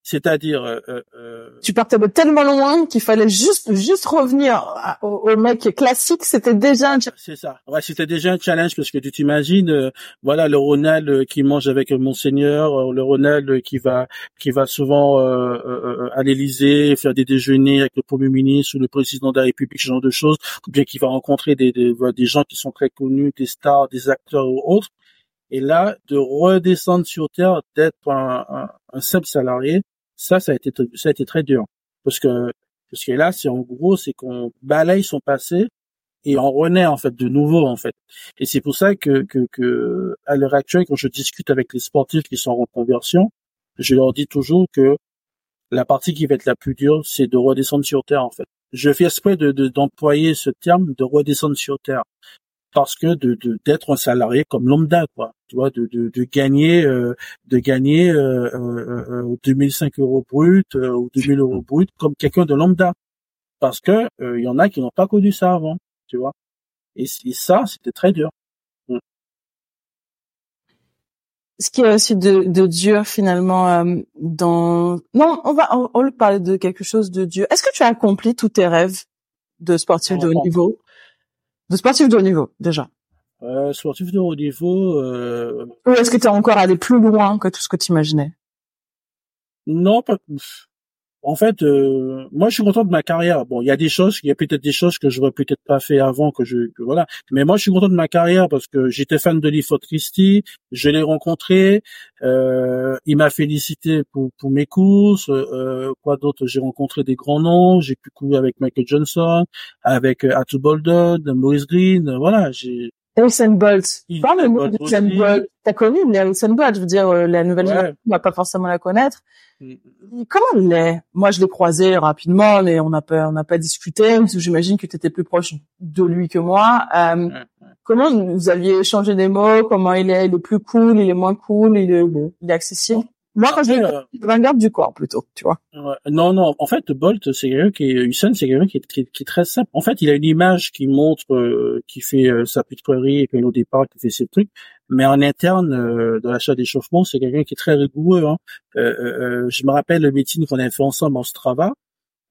C'est-à-dire, euh, euh, euh, tu partais de tellement loin qu'il fallait juste juste revenir au, mec classique. C'était déjà un... c'est ça. Ouais, c'était déjà un challenge parce que tu t'imagines, voilà, le Ronald qui mange avec Monseigneur, le Ronald qui va qui va souvent à l'Élysée faire des déjeuners avec le Premier ministre ou le président de la République, ce genre de choses, ou bien qui va rencontrer des des, des gens qui sont très connus, des stars, des acteurs ou autres. Et là, de redescendre sur terre, d'être un, un, un simple salarié, ça, ça a été, ça a été très dur. Parce que, parce que là, c'est en gros, c'est qu'on balaye son passé et on renaît, en fait, de nouveau, en fait. Et c'est pour ça que, que, que, à l'heure actuelle, quand je discute avec les sportifs qui sont en reconversion, je leur dis toujours que la partie qui va être la plus dure, c'est de redescendre sur terre, en fait. Je fais exprès de, d'employer ce terme de redescendre sur terre parce que de d'être un salarié comme lambda quoi. Tu vois de de, de gagner euh, de gagner euh, euh, 2005 euh, euros brut euh, ou 2000 euros brut comme quelqu'un de lambda. Parce que il y en a qui n'ont pas connu ça avant tu vois. Et, ça c'était très dur. Mm. ce qui est aussi de, de dur finalement dans non on va on, on parler de quelque chose de dur est-ce que tu as accompli tous tes rêves de sportif de haut niveau? De sportif de haut niveau, déjà. Euh, sportif de haut niveau. Euh... Ou est-ce que tu es encore allé plus loin que tout ce que tu imaginais Non, pas. En fait, euh, moi, je suis content de ma carrière. Bon, il y a des choses, il y a peut-être des choses que j'aurais peut-être pas fait avant, que je, voilà. Mais moi, je suis content de ma carrière parce que j'étais fan de Lee Christie, je l'ai rencontré, euh, il m'a félicité pour, pour mes courses. Euh, quoi d'autre J'ai rencontré des grands noms. J'ai pu courir avec Michael Johnson, avec euh, Atu Boldon, Maurice Green. Voilà, j'ai Usain Bolt. Parle-moi d'Usain Bolt. T'as connu Usain Bolt, je veux dire, euh, la nouvelle génération, on va pas forcément la connaître. Mm. Comment il est? Moi, je l'ai croisé rapidement, mais on n'a pas, on n'a pas discuté. J'imagine que tu étais plus proche de lui que moi. Euh, comment vous aviez échangé des mots? Comment il est? Il est plus cool? Il est moins cool? Il est, il est accessible? Moi, quand j'ai euh, du corps plutôt, tu vois. non, non. En fait, Bolt, c'est quelqu'un qui est Usain, c'est quelqu'un qui est, qui, est, très simple. En fait, il a une image qui montre, euh, qui fait euh, sa petite et puis au départ, qui fait ses trucs. Mais en interne, euh, dans l'achat d'échauffement, c'est quelqu'un qui est très rigoureux. Hein. je me rappelle le meeting qu'on avait fait ensemble en Strava.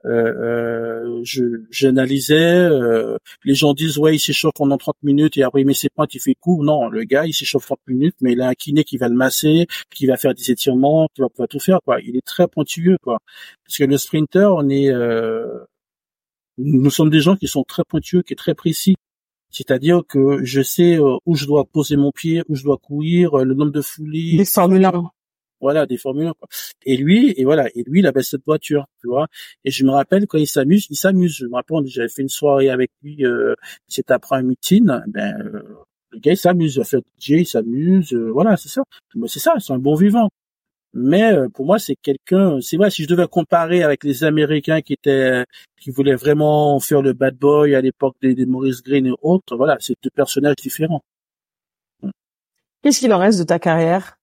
Euh, je j'analysais euh, les gens disent ouais il s'échauffe pendant 30 minutes et après il met ses pointes il fait court non le gars il s'échauffe 30 minutes mais il a un kiné qui va le masser qui va faire des étirements qui va pouvoir tout faire quoi. Il est très pointilleux quoi. Parce que le sprinter on est euh, nous sommes des gens qui sont très pointueux qui est très précis. C'est-à-dire que je sais où je dois poser mon pied, où je dois courir, le nombre de foulées. Les formules voilà des formules et lui et voilà et lui il avait cette voiture tu vois. Et je me rappelle quand il s'amuse il s'amuse. Je me rappelle j'avais fait une soirée avec lui euh, c'était après un meeting ben euh, le gars il s'amuse il fait DJ il s'amuse euh, voilà c'est ça. C'est ça c'est un bon vivant. Mais euh, pour moi c'est quelqu'un c'est vrai si je devais comparer avec les américains qui étaient qui voulaient vraiment faire le bad boy à l'époque des, des Maurice Green et autres voilà c'est deux personnages différents. Qu'est-ce qu'il en reste de ta carrière?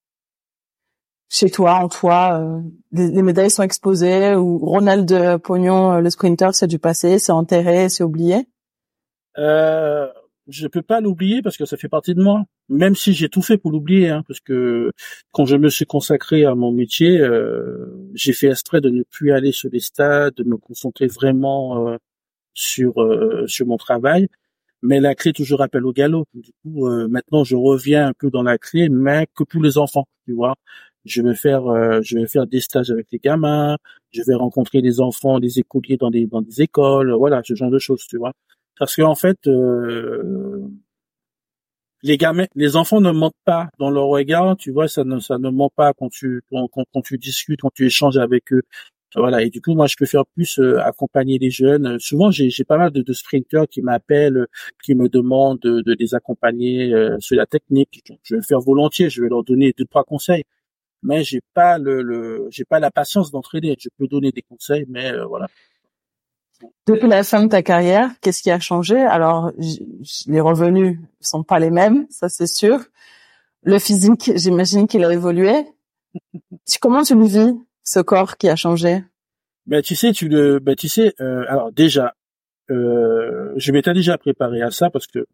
Chez toi, en toi, euh, les, médailles sont exposées ou Ronald Pognon, euh, le sprinter, c'est du passé, c'est enterré, c'est oublié? Euh, Je peux pas l'oublier parce que ça fait partie de moi. Même si j'ai tout fait pour l'oublier, hein, parce que quand je me suis consacré à mon métier, euh, j'ai fait exprès de ne plus aller sur les stades, de me concentrer vraiment sur sur mon travail mais la clé toujours appelle au galop. Du coup, maintenant, je reviens un peu dans la clé, mais que pour les enfants, tu vois je vais faire euh, je vais faire des stages avec les gamins, je vais rencontrer des enfants, des écoliers dans des dans des écoles, voilà, ce genre de choses, tu vois. Parce qu'en fait euh, les gamins, les enfants ne mentent pas dans leur regard, tu vois, ça ne ça ne ment pas quand tu quand, quand, tu discutes, quand tu échanges avec eux. Voilà, et du coup, moi, je peux faire plus euh, accompagner les jeunes. Souvent, j'ai pas mal de, de sprinteurs qui m'appellent, qui me demandent de, de les accompagner sur la technique. Je vais le faire volontiers, je vais leur donner deux trois conseils mais j'ai pas le, le j'ai pas la patience d'entraîner. Je peux donner des conseils, mais euh, voilà. Depuis la fin de ta carrière, qu'est-ce qui a changé? Alors, les revenus sont pas les mêmes, ça c'est sûr. Le physique, j'imagine qu'il a évolué. Comment tu le vis, ce corps qui a changé? Ben tu sais, tu le, ben tu sais, euh, alors déjà, euh, je m'étais déjà préparé à ça parce que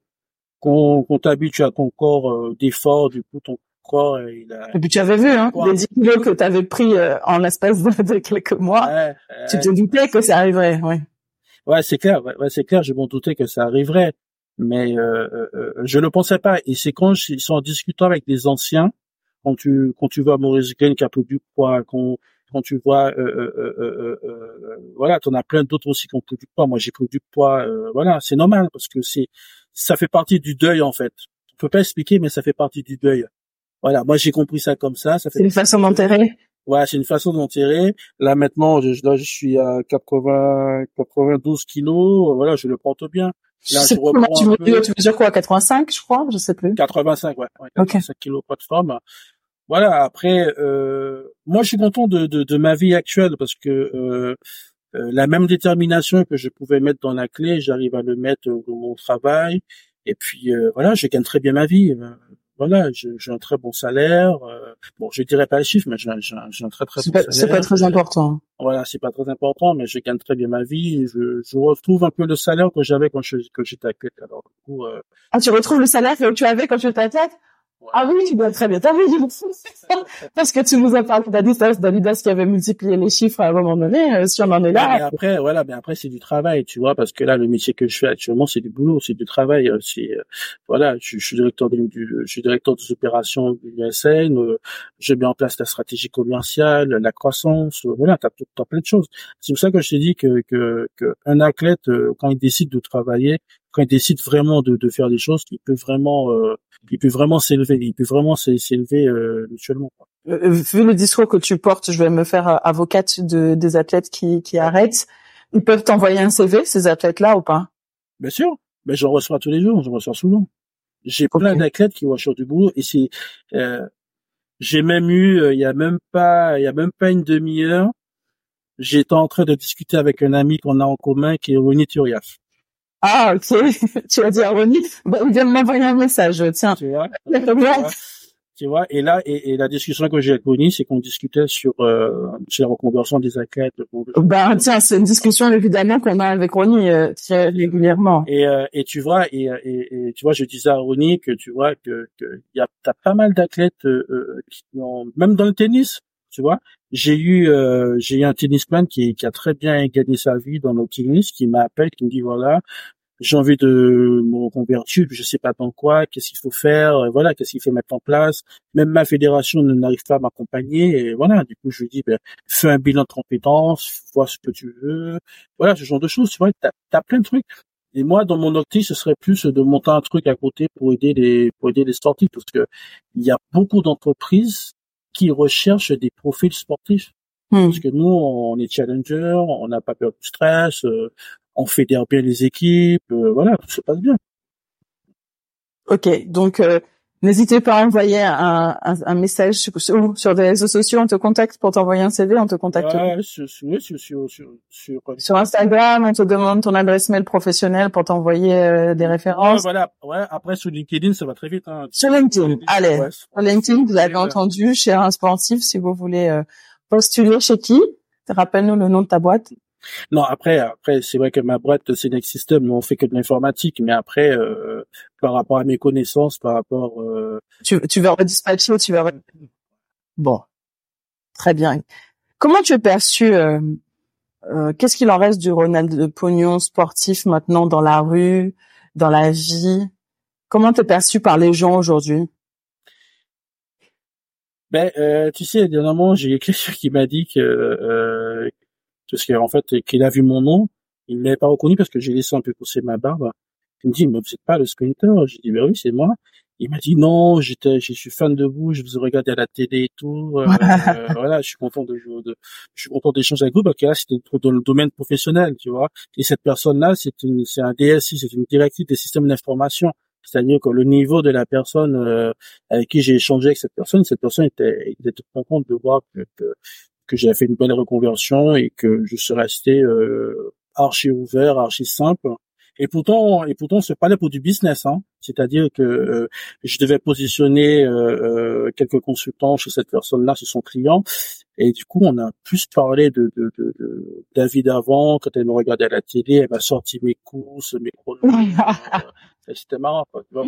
quand, quand t'habitues à ton corps euh, d'effort, du coup ton et puis tu avais vu, hein, les 10 kilos que tu avais pris euh, en l'espace de, quelques mois. tu te doutais que ça arriverait, ouais. Ouais, c'est clair, ouais, c'est clair, je m'en doutais que ça arriverait, mais euh, euh, euh je ne pensais pas. Et c'est quand ils sont en discutant avec des anciens, quand tu quand tu vois Maurice Green qui a pris du poids, quand quand tu vois, euh, euh, voilà, en as plein d'autres aussi qui ont pris du poids. Moi, j'ai pris du poids, voilà, c'est normal parce que c'est ça fait partie du deuil en fait. On peut pas expliquer, mais ça fait partie du deuil. Voilà, moi j'ai compris ça comme ça. ça c'est une façon d'enterrer. Ouais, c'est une façon d'enterrer. Là maintenant, je, là je suis à 80, 92 kilos. Voilà, je le porte bien. Là, je, reprends tu, peu... tu mesures quoi, 85, je crois, je sais plus. 85, ouais. ouais 85 kilos pas de forme. Voilà. Après, euh, moi je suis content de, de, de, ma vie actuelle parce que euh, euh, la même détermination que je pouvais mettre dans la clé, j'arrive à le mettre dans mon travail. Et puis euh, voilà, je gagne très bien ma vie voilà, j'ai un très bon salaire. Euh, bon, je dirais pas les chiffres, mais j'ai un, un, très très bon salaire. C'est pas très important. Voilà, c'est pas très important, mais je gagne très bien ma vie. je, je retrouve un peu le salaire que j'avais quand je, j'étais athlète. Alors, du coup, euh... Ah, tu retrouves le salaire que tu avais quand tu étais Ah oui, tu dois très bien. T'as vu, parce que tu nous as parlé d'Adidas, d'Adidas qui avait multiplié les chiffres à un moment donné, euh, si on en est là. Mais après, voilà, mais après, c'est du travail, tu vois, parce que là, le métier que je fais actuellement, c'est du boulot, c'est du travail, euh, c'est, euh, voilà, je, suis directeur du, je suis directeur des opérations du USN, je mets en place la stratégie commerciale, la croissance, voilà, t'as, as plein de choses. C'est pour ça que je t'ai dit que, que, que un athlète, quand il décide de travailler, quand il décide vraiment de, de faire des choses, il peut vraiment, euh, il peut vraiment s'élever, il peut vraiment s'élever euh, mutuellement. Euh, euh, vu le discours que tu portes, je vais me faire avocate de, des athlètes qui, qui arrêtent. Ils peuvent t'envoyer un CV, ces athlètes-là, ou pas? Bien sûr. Mais j'en reçois tous les jours, j'en reçois souvent. J'ai plein d'athlètes qui vont sur du boulot et c'est, euh, j'ai même eu, il y a même pas, il y a même pas une demi-heure, j'étais en train de discuter avec un ami qu'on a en commun qui est Ronnie Turiaf. Ah, ok. tu as dit à Ronnie, bah, il vient de m'envoyer un message, tiens. Tu vois, tu vois, et là, et, la discussion que j'ai avec Ronnie, c'est qu'on discutait sur, euh, sur la reconversion des athlètes. Ben, tiens, c'est une discussion, évidemment, qu'on a avec Ronnie, euh, très régulièrement. Et, euh, et tu vois, et, et, tu vois, je disais à Ronnie que tu vois que, que y a, t'as pas mal d'athlètes, euh, euh, qui ont, même dans le tennis, tu vois. J'ai eu euh, j'ai eu un tennisman qui, qui a très bien gagné sa vie dans le tennis, qui m'appelle, qui me dit voilà, j'ai envie de me reconvertir, je sais pas dans quoi, qu'est-ce qu'il faut faire, voilà, qu'est-ce qu'il faut mettre en place. Même ma fédération n'arrive pas à m'accompagner, et voilà. Du coup, je lui dis, ben, fais un bilan de compétences, vois ce que tu veux, voilà, ce genre de choses. Tu vois, t'as as plein de trucs. Et moi, dans mon optique, ce serait plus de monter un truc à côté pour aider les pour aider les sportifs, parce que il y a beaucoup d'entreprises qui recherchent des profils sportifs. Hmm. Parce que nous, on est challenger, on n'a pas peur du stress, euh, on fédère bien les équipes, euh, voilà, tout se passe bien. Ok, donc euh, N'hésitez pas à envoyer un, un, un message sur, sur, des réseaux sociaux. On te contacte pour t'envoyer un CV. On te contacte. Ouais, sur, sur, sur, sur, sur, Instagram, on te demande ton adresse mail professionnelle pour t'envoyer euh, des références. Ouais, voilà. Ouais. Après sur LinkedIn, ça va très vite. Hein. Sur LinkedIn, allez. sur LinkedIn, vous avez entendu, cher un sportif, si vous voulez euh, postuler chez qui, rappelle-nous le nom de ta boîte. Non, après, après, c'est vrai que ma boîte, c'est Next System, mais on fait que de l'informatique. Mais après, euh, par rapport à mes connaissances, par rapport... Euh... Tu, tu vas redispatcher ou tu vas... Bon, très bien. Comment tu es perçu euh, Qu'est-ce qu'il en reste du Ronald de Pognon sportif maintenant dans la rue, dans la vie? Comment tu es perçu par les gens aujourd'hui? Ben, euh, tu sais, dernièrement, j'ai quelqu'un qui m'a dit que euh, parce qu'en fait, qu'il a vu mon nom, il ne m'avait pas reconnu parce que j'ai laissé un peu pousser ma barbe. Il me dit, mais vous n'êtes pas le sprinter J'ai dit, ben oui, c'est moi. Il m'a dit, non, j'étais, je suis fan de vous, je vous ai regardé à la télé et tout. Euh, euh, voilà, je suis content de, de je suis content d'échanger avec vous parce que là, c'était dans le domaine professionnel, tu vois. Et cette personne-là, c'est une, c'est un DSI, c'est une directrice des systèmes d'information. C'est-à-dire que le niveau de la personne euh, avec qui j'ai échangé avec cette personne, cette personne était, était tout content de voir que, que, que j'ai fait une belle reconversion et que je suis resté euh, archi ouvert, archi simple. Et pourtant, et pourtant, c'est pas là pour du business, hein. C'est-à-dire que euh, je devais positionner euh, euh, quelques consultants chez cette personne-là, chez son client, et du coup, on a plus parlé de, de, de, de David avant, quand elle me regardait à la télé, elle m'a sorti mes courses, mes chronos. C'était marrant, quoi. Tu vois,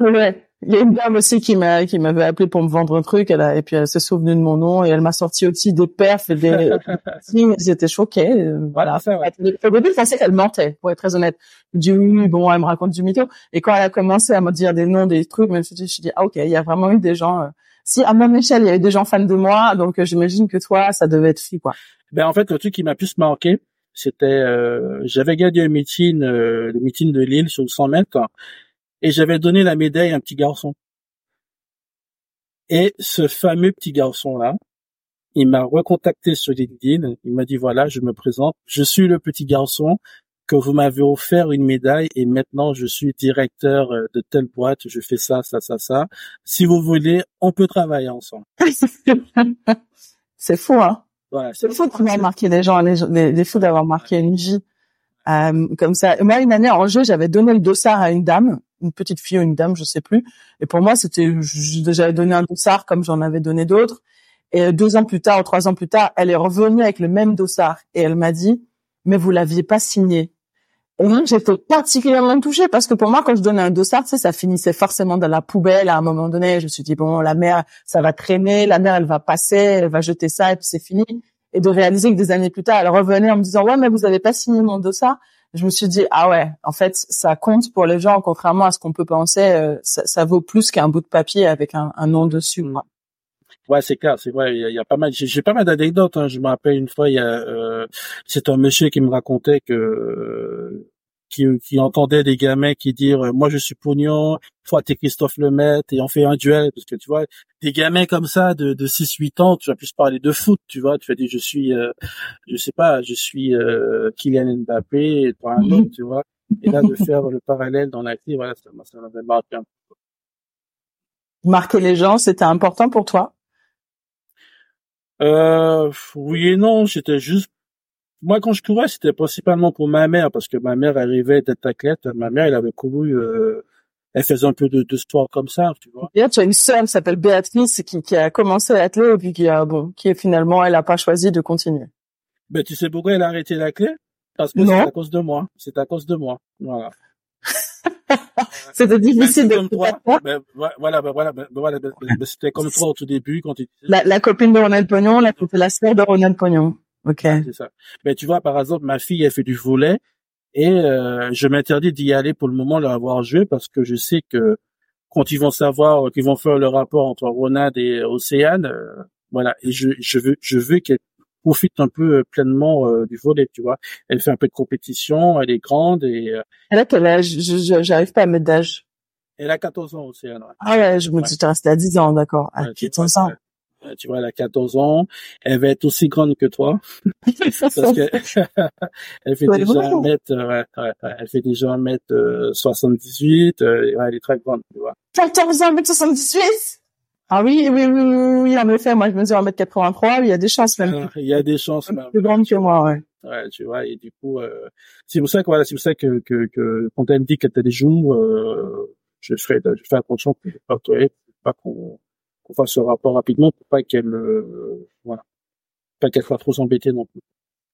Ouais. Il y a une dame aussi qui m'a qui m'avait appelé pour me vendre un truc, elle a, et puis elle s'est souvenue de mon nom et elle m'a sorti aussi des perfs et des signes. J'étais choquée. Voilà. Ouais. Au début, je pensais qu'elle mentait, pour être très honnête. Je oui, bon, elle me raconte du mytho. Et quand elle a commencé à me dire des noms, des trucs, même je me suis dit ah ok, il y a vraiment eu des gens. Euh, si à même échelle, il y a eu des gens fans de moi, donc euh, j'imagine que toi, ça devait être fou, quoi. Ben en fait, le truc qui m'a plus marqué, c'était euh, j'avais gagné un meeting, le meeting de Lille sur le 100 mètres et j'avais donné la médaille à un petit garçon. Et ce fameux petit garçon-là, il m'a recontacté sur LinkedIn. Il m'a dit voilà, je me présente. Je suis le petit garçon que vous m'avez offert une médaille et maintenant je suis directeur euh, de telle boîte. Je fais ça, ça, ça, ça. Si vous voulez, on peut travailler ensemble. c'est fou, hein. C'est fou d'avoir marqué des gens, les, fou d'avoir marqué une vie euh, comme ça. Moi, une année en jeu, j'avais donné le dossard à une dame une petite fille ou une dame, je sais plus. Et pour moi, c'était, j'avais donné un dossard comme j'en avais donné d'autres. Et deux ans plus tard ou trois ans plus tard, elle est revenue avec le même dossard et elle m'a dit, mais vous l'aviez pas signé. Moi, j'étais particulièrement touchée parce que pour moi, quand je donnais un dossard, tu sais, ça finissait forcément dans la poubelle. À un moment donné, je me suis dit, bon, la mère, ça va traîner, la mère, elle va passer, elle va jeter ça et puis c'est fini. Et de réaliser que des années plus tard, elle revenait en me disant, ouais, mais vous avez pas signé mon dossard. Je me suis dit, ah ouais, en fait, ça compte pour les gens, contrairement à ce qu'on peut penser, euh, ça, vaut plus qu'un bout de papier avec un, nom dessus. Quoi. Ouais, c'est clair, c'est vrai. Il y, a, pas mal. J'ai pas mal d'anecdotes. Hein. Je me rappelle une fois, il y a, euh, c'est un monsieur qui me racontait que qui, qui entendait des gamins qui dire moi je suis pognon, toi t'es Christophe Lemaitre et on fait un duel parce que tu vois des gamins comme ça de, de 6 8 ans, tu vas plus parler de foot, tu vois, tu vas dire je suis euh, je sais pas, je suis euh, Kylian Mbappé et toi un autre, tu vois. Et là de faire le parallèle dans la vie, voilà, ça ça m'avait marqué un peu. Marquer les gens, c'était important pour toi? Euh, oui et non, c'était juste moi quand je courais, c'était principalement pour ma mère parce que ma mère arrivait d'être athlète. Ma mère, elle avait couru, euh, elle faisait un peu de, de sport comme ça, tu vois. Et tu as une sœur qui s'appelle Béatrice qui, qui a commencé à atteler et puis qui a bon, qui finalement, elle a pas choisi de continuer. Ben tu sais pourquoi elle a arrêté la clé? Parce que c'est à cause de moi. C'est à cause de moi. Voilà. c'était difficile de toi. Ben, voilà, ben, voilà, ben, voilà, ben, ben, c'était comme toi au tout début quand tu. La, la copine de Ronald Pognon, la, la sœur de Ronald Pognon. Ok. C'est ça. Ben tu vois, par exemple, ma fille elle fait du volet et euh, je m'interdis d'y aller pour le moment, l'avoir joué parce que je sais que quand ils vont savoir qu'ils vont faire le rapport entre Ronald et Océane, euh, voilà, et je, je veux je veux qu'elle profite un peu euh, pleinement euh, du volet, tu vois. Elle fait un peu de compétition, elle est grande et. Euh, elle a quel âge? J'arrive pas à mettre d'âge. Elle a 14 ans, Océane. Ouais. Ah ouais, je me dis, tu restes à 10 ans, d'accord. Ah, ouais, 14 ans. Tu vois, elle a 14 ans. Elle va être aussi grande que toi. parce que elle fait déjà un mètre, ouais, ouais, elle fait déjà un mètre 78. Euh, elle est très grande, tu vois. 14 ans, mètre 78? Ah oui, oui, oui, oui, oui, en effet, moi je mesure 1m83, il y a des chances même. il y a des chances même. Plus grande que moi, ouais. Ouais, tu vois, et du coup, euh, c'est pour ça que voilà, c'est pour ça que, que, que quand elle me dit qu'elle a des joues, euh, je ferai, je fais attention pas, pas qu'on qu'on fasse ce rapport rapidement pour pas qu'elle, euh, voilà, pas qu'elle soit trop embêtée non plus.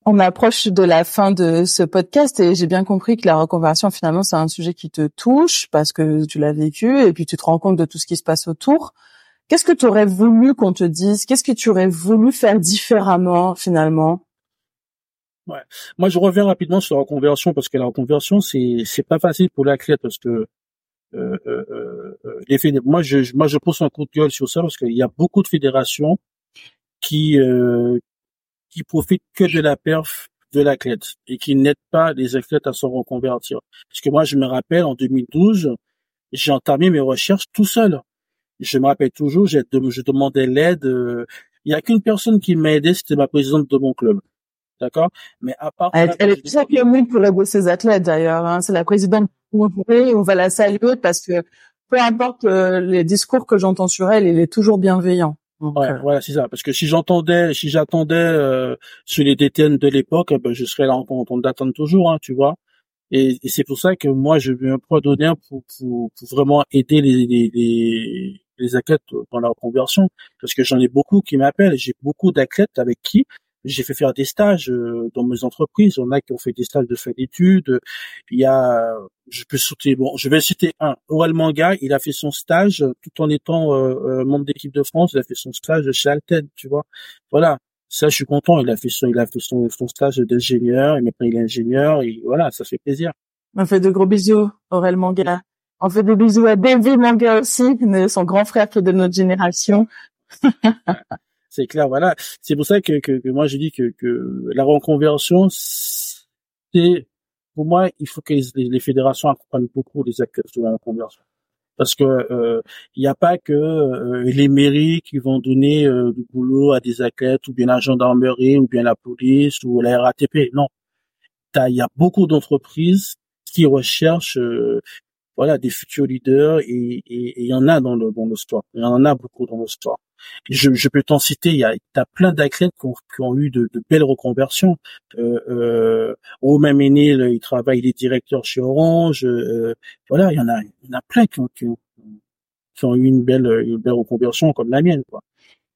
On approche de la fin de ce podcast et j'ai bien compris que la reconversion finalement c'est un sujet qui te touche parce que tu l'as vécu et puis tu te rends compte de tout ce qui se passe autour. Qu'est-ce que tu aurais voulu qu'on te dise? Qu'est-ce que tu aurais voulu faire différemment finalement? Ouais. Moi, je reviens rapidement sur la reconversion parce que la reconversion, c'est c'est pas facile pour l'athlète parce que euh, euh, euh moi, je moi je pose un coup de gueule sur ça parce qu'il y a beaucoup de fédérations qui euh, qui profitent que de la perf de l'athlète et qui n'aident pas les athlètes à se reconvertir. Parce que moi, je me rappelle en 2012, j'ai entamé mes recherches tout seul je me rappelle toujours, je demandais l'aide. Euh, il y a qu'une personne qui m'a aidé, c'était ma présidente de mon club. D'accord? Mais à part... Elle, elle est très commune pour ses athlètes d'ailleurs. Hein. C'est la présidente on va la saluer parce que peu importe euh, les discours que j'entends sur elle, il est toujours bienveillant. ouais, euh, voilà, c'est ça. Parce que si j'entendais, si j'attendais euh, sur les DTN de l'époque, ben, je serais là en train d'attendre toujours, hein, tu vois. Et, et c'est pour ça que moi, je veux un point donner pour, pour, pour, vraiment aider les, les, les, les athlètes dans leur conversion, parce que j'en ai beaucoup qui m'appellent. J'ai beaucoup d'athlètes avec qui j'ai fait faire des stages euh, dans mes entreprises. On a qui ont fait des stages de fin d'études. Il y a, je peux citer, bon, je vais citer un. Oral Manga, il a fait son stage tout en étant euh, euh, membre d'équipe de France. Il a fait son stage chez Alten, tu vois. Voilà. Ça, je suis content. Il a fait son, il a fait son, son stage d'ingénieur. Et maintenant, il est ingénieur. Et voilà, ça fait plaisir. On fait de gros bisous, Aurel Manga. On fait des bisous à David Manga aussi, son grand frère qui est de notre génération. c'est clair, voilà. C'est pour ça que, que, que moi je dis que, que la reconversion, c'est pour moi, il faut que les, fédérations accompagnent beaucoup les acteurs de la reconversion. Parce que euh, il n'y a pas que euh, les mairies qui vont donner euh, du boulot à des athlètes ou bien la gendarmerie ou bien la police ou la RATP. Non, il y a beaucoup d'entreprises qui recherchent voilà des futurs leaders et il y en a dans le dans l'histoire il y en a beaucoup dans l'histoire je, je peux t'en citer il y a t'as plein d'athlètes qui ont, qui ont eu de, de, belles reconversions. Euh, euh, même aîné il travaille il est directeur chez Orange euh, voilà il y en a il y en a plein qui ont, qui ont, qui ont eu une belle une belle reconversion comme la mienne quoi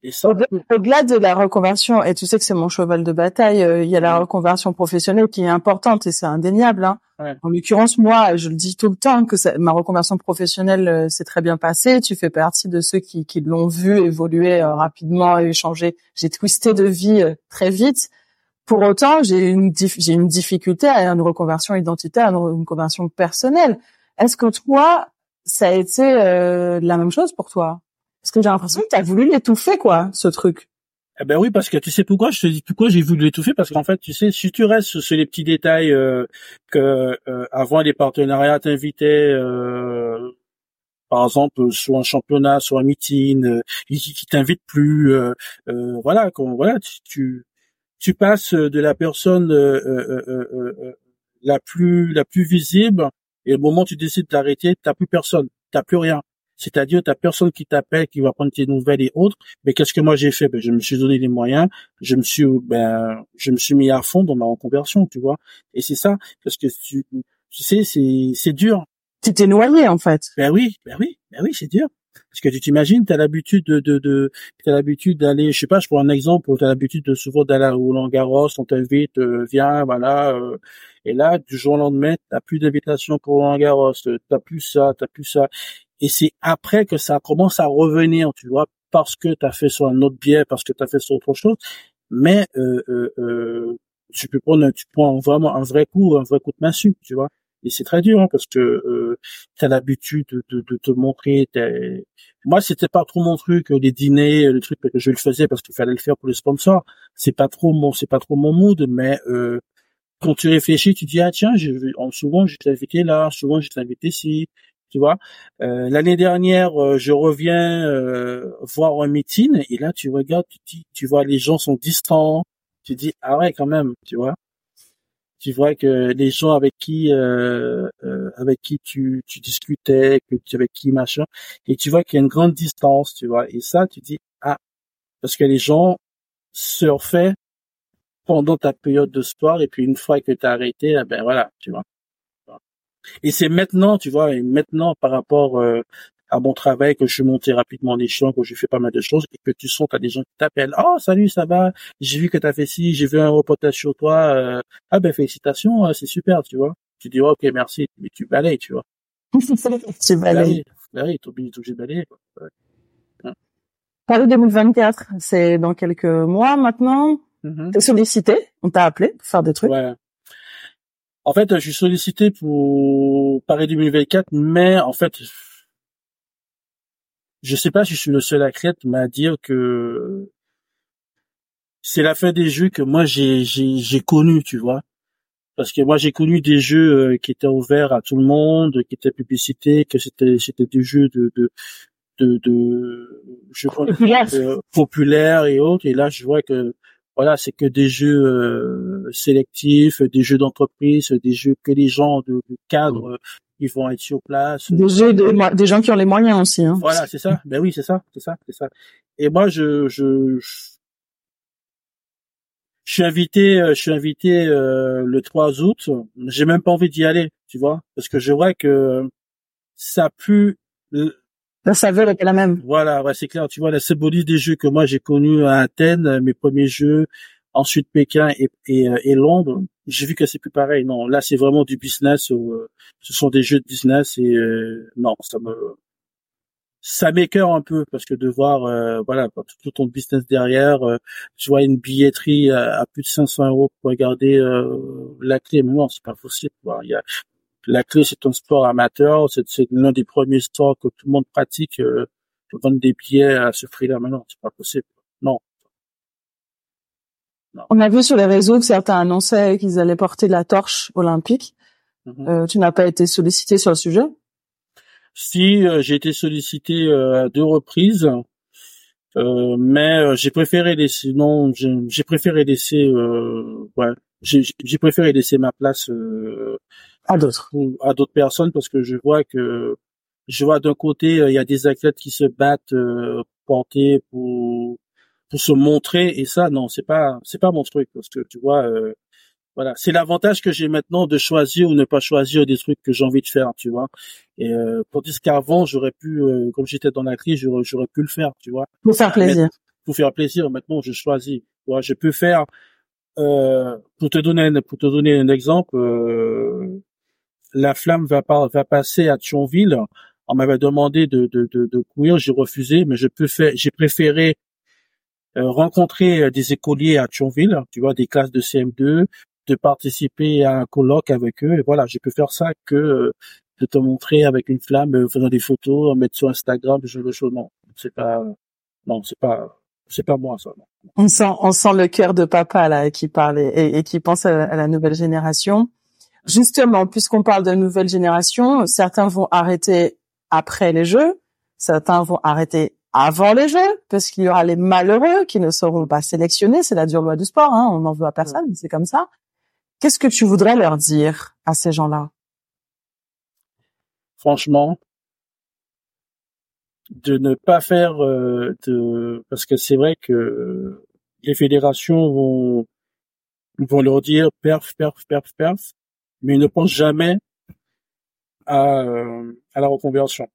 au-delà de la reconversion, et tu sais que c'est mon cheval de bataille, euh, il y a la reconversion professionnelle qui est importante et c'est indéniable. Hein. En l'occurrence, moi, je le dis tout le temps que ma reconversion professionnelle euh, s'est très bien passée. Tu fais partie de ceux qui, qui l'ont vu évoluer euh, rapidement et changer. J'ai twisté de vie très vite. Pour autant, j'ai une, j'ai une difficulté à une reconversion identitaire, à une reconversion personnelle. Est-ce que toi, ça a été la même chose pour toi? Parce que j'ai l'impression que tu as voulu l'étouffer, quoi, ce truc. Eh ben oui, parce que tu sais pourquoi je te dis pourquoi j'ai voulu l'étouffer parce qu'en fait, tu sais, si tu restes sur les petits détails euh, que euh, avant les partenariats t'invitaient, euh, par exemple sur un championnat, sur un meeting, euh, ils, t'invitent plus, euh, voilà, quand, voilà, tu, tu, passes de la personne la plus la plus visible et au moment où tu décides d'arrêter, t'as plus personne, t'as plus rien. C'est-à-dire, t'as personne qui t'appelle, qui va prendre tes nouvelles et autres. Mais qu'est-ce que moi j'ai fait? Ben, Je me suis donné les moyens. Je me suis, ben, je me suis mis à fond dans ma reconversion, tu vois. Et c'est ça, parce que tu, tu sais, c'est, c'est dur. Tu t'es noyé en fait. Ben oui, ben oui, ben oui, c'est dur. Parce que tu t'imagines, tu as l'habitude de, de, de as l'habitude d'aller, je sais pas, je prends un exemple, tu as l'habitude de souvent d'aller à Roland Garros, on t'invite, euh, viens, voilà, euh, et là, du jour au lendemain, t'as plus d'invitation pour Roland Garros, t'as plus ça, t'as plus ça. Et c'est après que ça commence à revenir, tu vois, parce que tu as fait sur un autre biais, parce que tu as fait sur autre chose. Mais euh, euh, euh, tu peux prendre, tu prends vraiment un vrai coup, un vrai coup de massue, tu vois. Et c'est très dur hein, parce que euh, tu as l'habitude de, de, de, te montrer. Moi, c'était pas trop mon truc, les dîners, le truc que je le faisais parce qu'il fallait le faire pour les sponsors. C'est pas trop mon, c'est pas trop mon mood, mais euh, quand tu réfléchis, tu dis ah tiens, je, souvent je t'ai invité là, souvent je t'ai invité ici, tu vois. Euh, L'année dernière, euh, je reviens euh, voir un meeting et là, tu regardes, tu, tu vois, les gens sont distants. Tu dis ah ouais, quand même, tu vois. Tu vois que les gens avec qui euh, avec qui tu, tu discutais, que tu avec qui machin, et tu vois qu'il y a une grande distance, tu vois. Et ça, tu dis ah parce que les gens surfaient pendant ta période de sport et puis une fois que tu as arrêté, eh ben voilà, tu vois. Et c'est maintenant, tu vois, et maintenant par rapport euh, à mon travail que je suis monté rapidement en échelon, que je fais pas mal de choses, et que tu sens, t'as des gens qui t'appellent, oh salut, ça va, j'ai vu que t'as fait ci, j'ai vu un reportage sur toi, euh, ah ben félicitations, euh, c'est super, tu vois. Tu dis ok merci, mais tu balayes, tu vois. tu balayes. Bah oui, t'es obligé, de balayer. Quoi. Ouais. Paris 2024, c'est dans quelques mois maintenant. Mm T'es sollicité, on t'a appelé pour faire des trucs. Ouais. En fait, je suis sollicité pour Paris 2024, mais en fait, je sais pas si je suis le seul à Crète, mais à dire que c'est la fin des jeux que moi j'ai j'ai connu, tu vois. Parce que moi j'ai connu des jeux euh, qui étaient ouverts à tout le monde, qui étaient publicités, que c'était c'était des jeux de de de, de je crois, populaires et autres. Et là, je vois que voilà, c'est que des jeux euh, sélectifs, des jeux d'entreprise, des jeux que les gens de, cadre ils vont être sur place. Des jeux de, des gens qui ont les moyens aussi. Hein. Voilà, c'est ça. Ben oui, c'est ça, c'est ça, c'est ça. Et moi, je, je, je, suis invité, euh, je suis invité euh, le 3 août. J'ai même pas envie d'y aller, tu vois, parce que je vois que ça pue la saveur est la même. Voilà, ouais, c'est clair. Tu vois, la symbolique des jeux que moi j'ai connus à Athènes, euh, mes premiers jeux, ensuite Pékin et, et, euh, et Londres, j'ai vu que c'est plus pareil. Non, là c'est vraiment du business. Euh, ce sont des jeux de business et non, ça me ça m'écœure un peu parce que de voir voilà tout, ton business derrière, tu vois une billetterie à, plus de 500 euros pour regarder la clé. Mais non, c'est pas possible. La clé, c'est un sport amateur. C'est l'un des premiers sports que tout le monde pratique. Euh, vendre des billets à ce prix-là, maintenant, c'est pas possible. Non. On a vu sur les réseaux que certains annonçaient qu'ils allaient porter la torche olympique. Mm-hmm. euh, tu n'as pas été sollicité sur le sujet? Si, euh, j'ai été sollicité euh, à deux reprises, euh, mais j'ai préféré laisser. Non, j'ai préféré laisser. ouais, j'ai préféré laisser ma place à d'autres. À d'autres personnes parce que je vois que je vois d'un côté euh, il y a des athlètes qui se battent euh, porter pour pour se montrer et ça non c'est pas c'est pas mon truc parce que tu vois euh, voilà. C'est l'avantage que j'ai maintenant de choisir ou ne pas choisir des trucs que j'ai envie de faire tu vois. Et euh, tandis qu'avant j'aurais pu euh, comme j'étais dans la crise j'aurais, j'aurais pu le faire tu vois. Pour faire plaisir. pour faire plaisir maintenant je choisis. Tu vois je peux faire euh, pour te donner pour te donner un exemple la flamme va, va passer à Thionville. On m'avait demandé de, de, de, de courir, j'ai refusé, mais je peux faire, j'ai préféré euh, rencontrer euh, des écoliers à Thionville, tu vois, des classes de CM2, de participer à un colloque avec eux. Et voilà, je peux faire ça que euh, de te montrer avec une flamme, faisant des photos, mettre sur Instagram, je le chose. Non, c'est pas, non, c'est pas, c'est pas moi ça. On sent, on sent le cœur de papa là qui parle et, et qui pense à, la nouvelle génération. Justement, puisqu'on parle de nouvelle génération, certains vont arrêter après les jeux, certains vont arrêter avant les jeux, parce qu'il y aura les malheureux qui ne seront pas sélectionnés. C'est la dure loi du sport, hein, on n'en veut à personne, c'est comme ça. Qu'est-ce que tu voudrais leur dire à ces gens-là? Franchement, de ne pas faire euh, de parce que c'est vrai que les fédérations vont vont leur dire perf perf perf perf mais ne pensent jamais à, à la reconversion.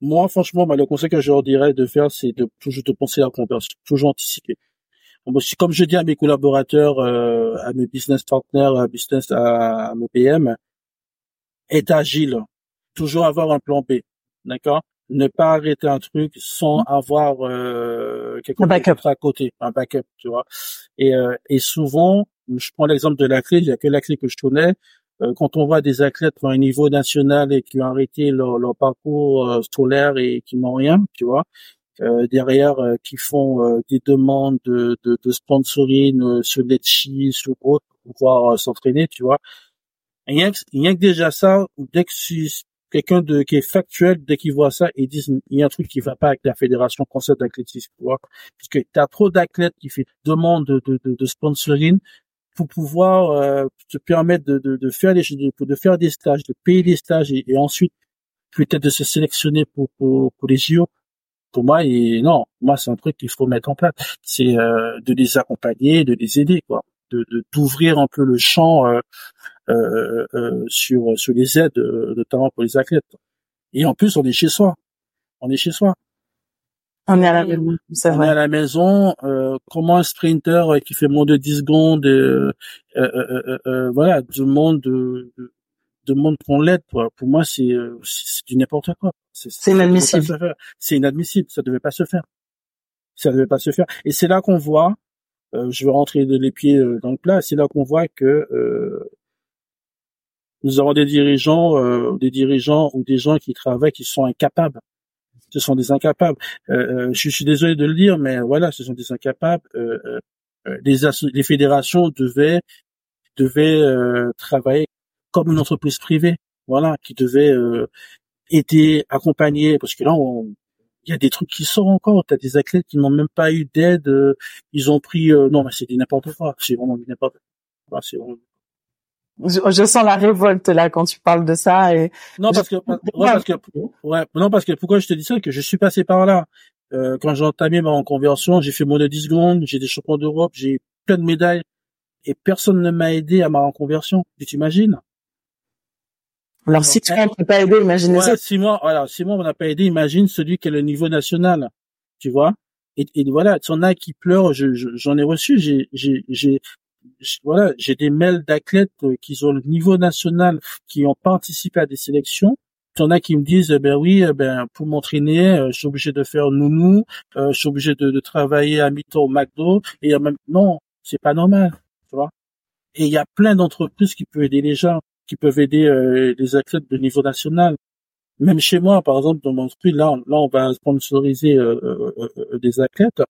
Moi, franchement, bah, le conseil que je leur dirais de faire, c'est de toujours de penser à la reconversion, toujours anticiper. comme je dis à mes collaborateurs, euh, à mes business partners, à business, à, à mes PM, être agile, toujours avoir un plan B d'accord? Ne pas arrêter un truc sans mmh. avoir euh, quelque chose à côté, un backup, tu vois? Et, euh, et souvent, je prends l'exemple de la il y a que la que je connais. Euh, quand on voit des athlètes à un niveau national et qui ont arrêté leur, leur parcours euh, scolaire et qui n'ont rien, tu vois, euh, derrière, qui font des demandes de, de, de sponsoring sur Letchi, sur autre, pour pouvoir s'entraîner, tu vois. Rien que, rien que déjà ça, dès que quelqu'un de qui est factuel dès qu'il voit ça ils disent il y a un truc qui va pas avec la fédération française d'athlétisme tu vois parce que tu trop d'athlètes qui fait demande de, de, de, sponsoring pour pouvoir euh, te permettre de, de, de faire des de, faire des stages de payer des stages et, ensuite peut-être de se sélectionner pour pour, pour les JO pour moi et non moi c'est un truc qu'il faut mettre en place c'est euh, de les accompagner de les aider quoi de d'ouvrir un peu le champ euh, euh, euh, sur sur les aides, euh, notamment pour les athlètes. Et en plus, on est chez soi. On est chez soi. On est à la maison. On est à la maison. Euh, comment un sprinter qui fait moins de 10 secondes, euh, euh, voilà, demande de, demande qu'on l'aide. Pour moi, c'est c'est du n'importe quoi. C'est inadmissible. C'est inadmissible. Ça devait pas se faire. Ça devait pas se faire. Et c'est là qu'on voit. je vais rentrer les pieds dans le plat. C'est là qu'on voit que nous avons des dirigeants, euh, des dirigeants ou des gens qui travaillent qui sont incapables. Ce sont des incapables. Euh, euh je, suis désolé de le dire, mais voilà, ce sont des incapables. Euh, euh les, les fédérations devaient devaient travailler comme une entreprise privée, voilà, qui devait aider, accompagner, parce que là, il y a des trucs qui sortent encore. T'as des athlètes qui n'ont même pas eu d'aide. ils ont pris, non, mais c'est n'importe quoi. C'est vraiment n'importe quoi. Je, sens la révolte là quand tu parles de ça et non parce que parce que ouais, non parce que pourquoi je te dis ça que je suis passé par là. Euh, quand j'ai entamé ma reconversion j'ai fait moins de 10 secondes j'ai des champions d'Europe j'ai plein de médailles et personne ne m'a aidé à ma reconversion. Tu t'imagines? Alors si tu ne pas aidé imagine ouais, six mois voilà six mois on n'a pas aidé imagine celui qui est le niveau national tu vois? Et, et voilà, en a qui pleurent, j'en ai reçu, j'ai, j'ai, voilà, j'ai des mails d'athlètes euh, qui ont le niveau national, qui ont participé à des sélections. Il y en a qui me disent, eh ben oui, eh ben pour m'entraîner, euh, je suis obligé de faire nounou, euh, je suis obligé de, de travailler à mi-temps au McDo. Et même non, c'est pas normal, tu vois. Et il y a plein d'entreprises qui peuvent aider les gens, qui peuvent aider les athlètes de niveau national. Même chez moi, par exemple, dans mon entreprise, là, là, on va sponsoriser des athlètes.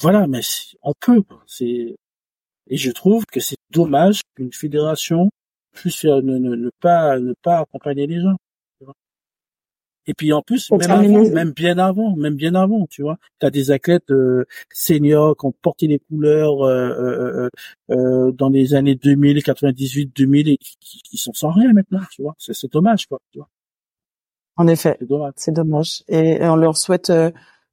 Voilà, mais on peut. C'est et je trouve que c'est dommage qu'une fédération puisse faire, ne, ne, pas ne pas accompagner les gens. Et puis en plus, même, avant, même bien avant, même bien avant, tu vois, tu as des athlètes euh, seniors qui ont porté les couleurs euh, euh, euh dans les années 2000, 98, 2000 et qui, qui sont sans rien maintenant, tu vois. C'est dommage, quoi. Tu vois. En effet, c'est dommage. C'est dommage. Et, on leur souhaite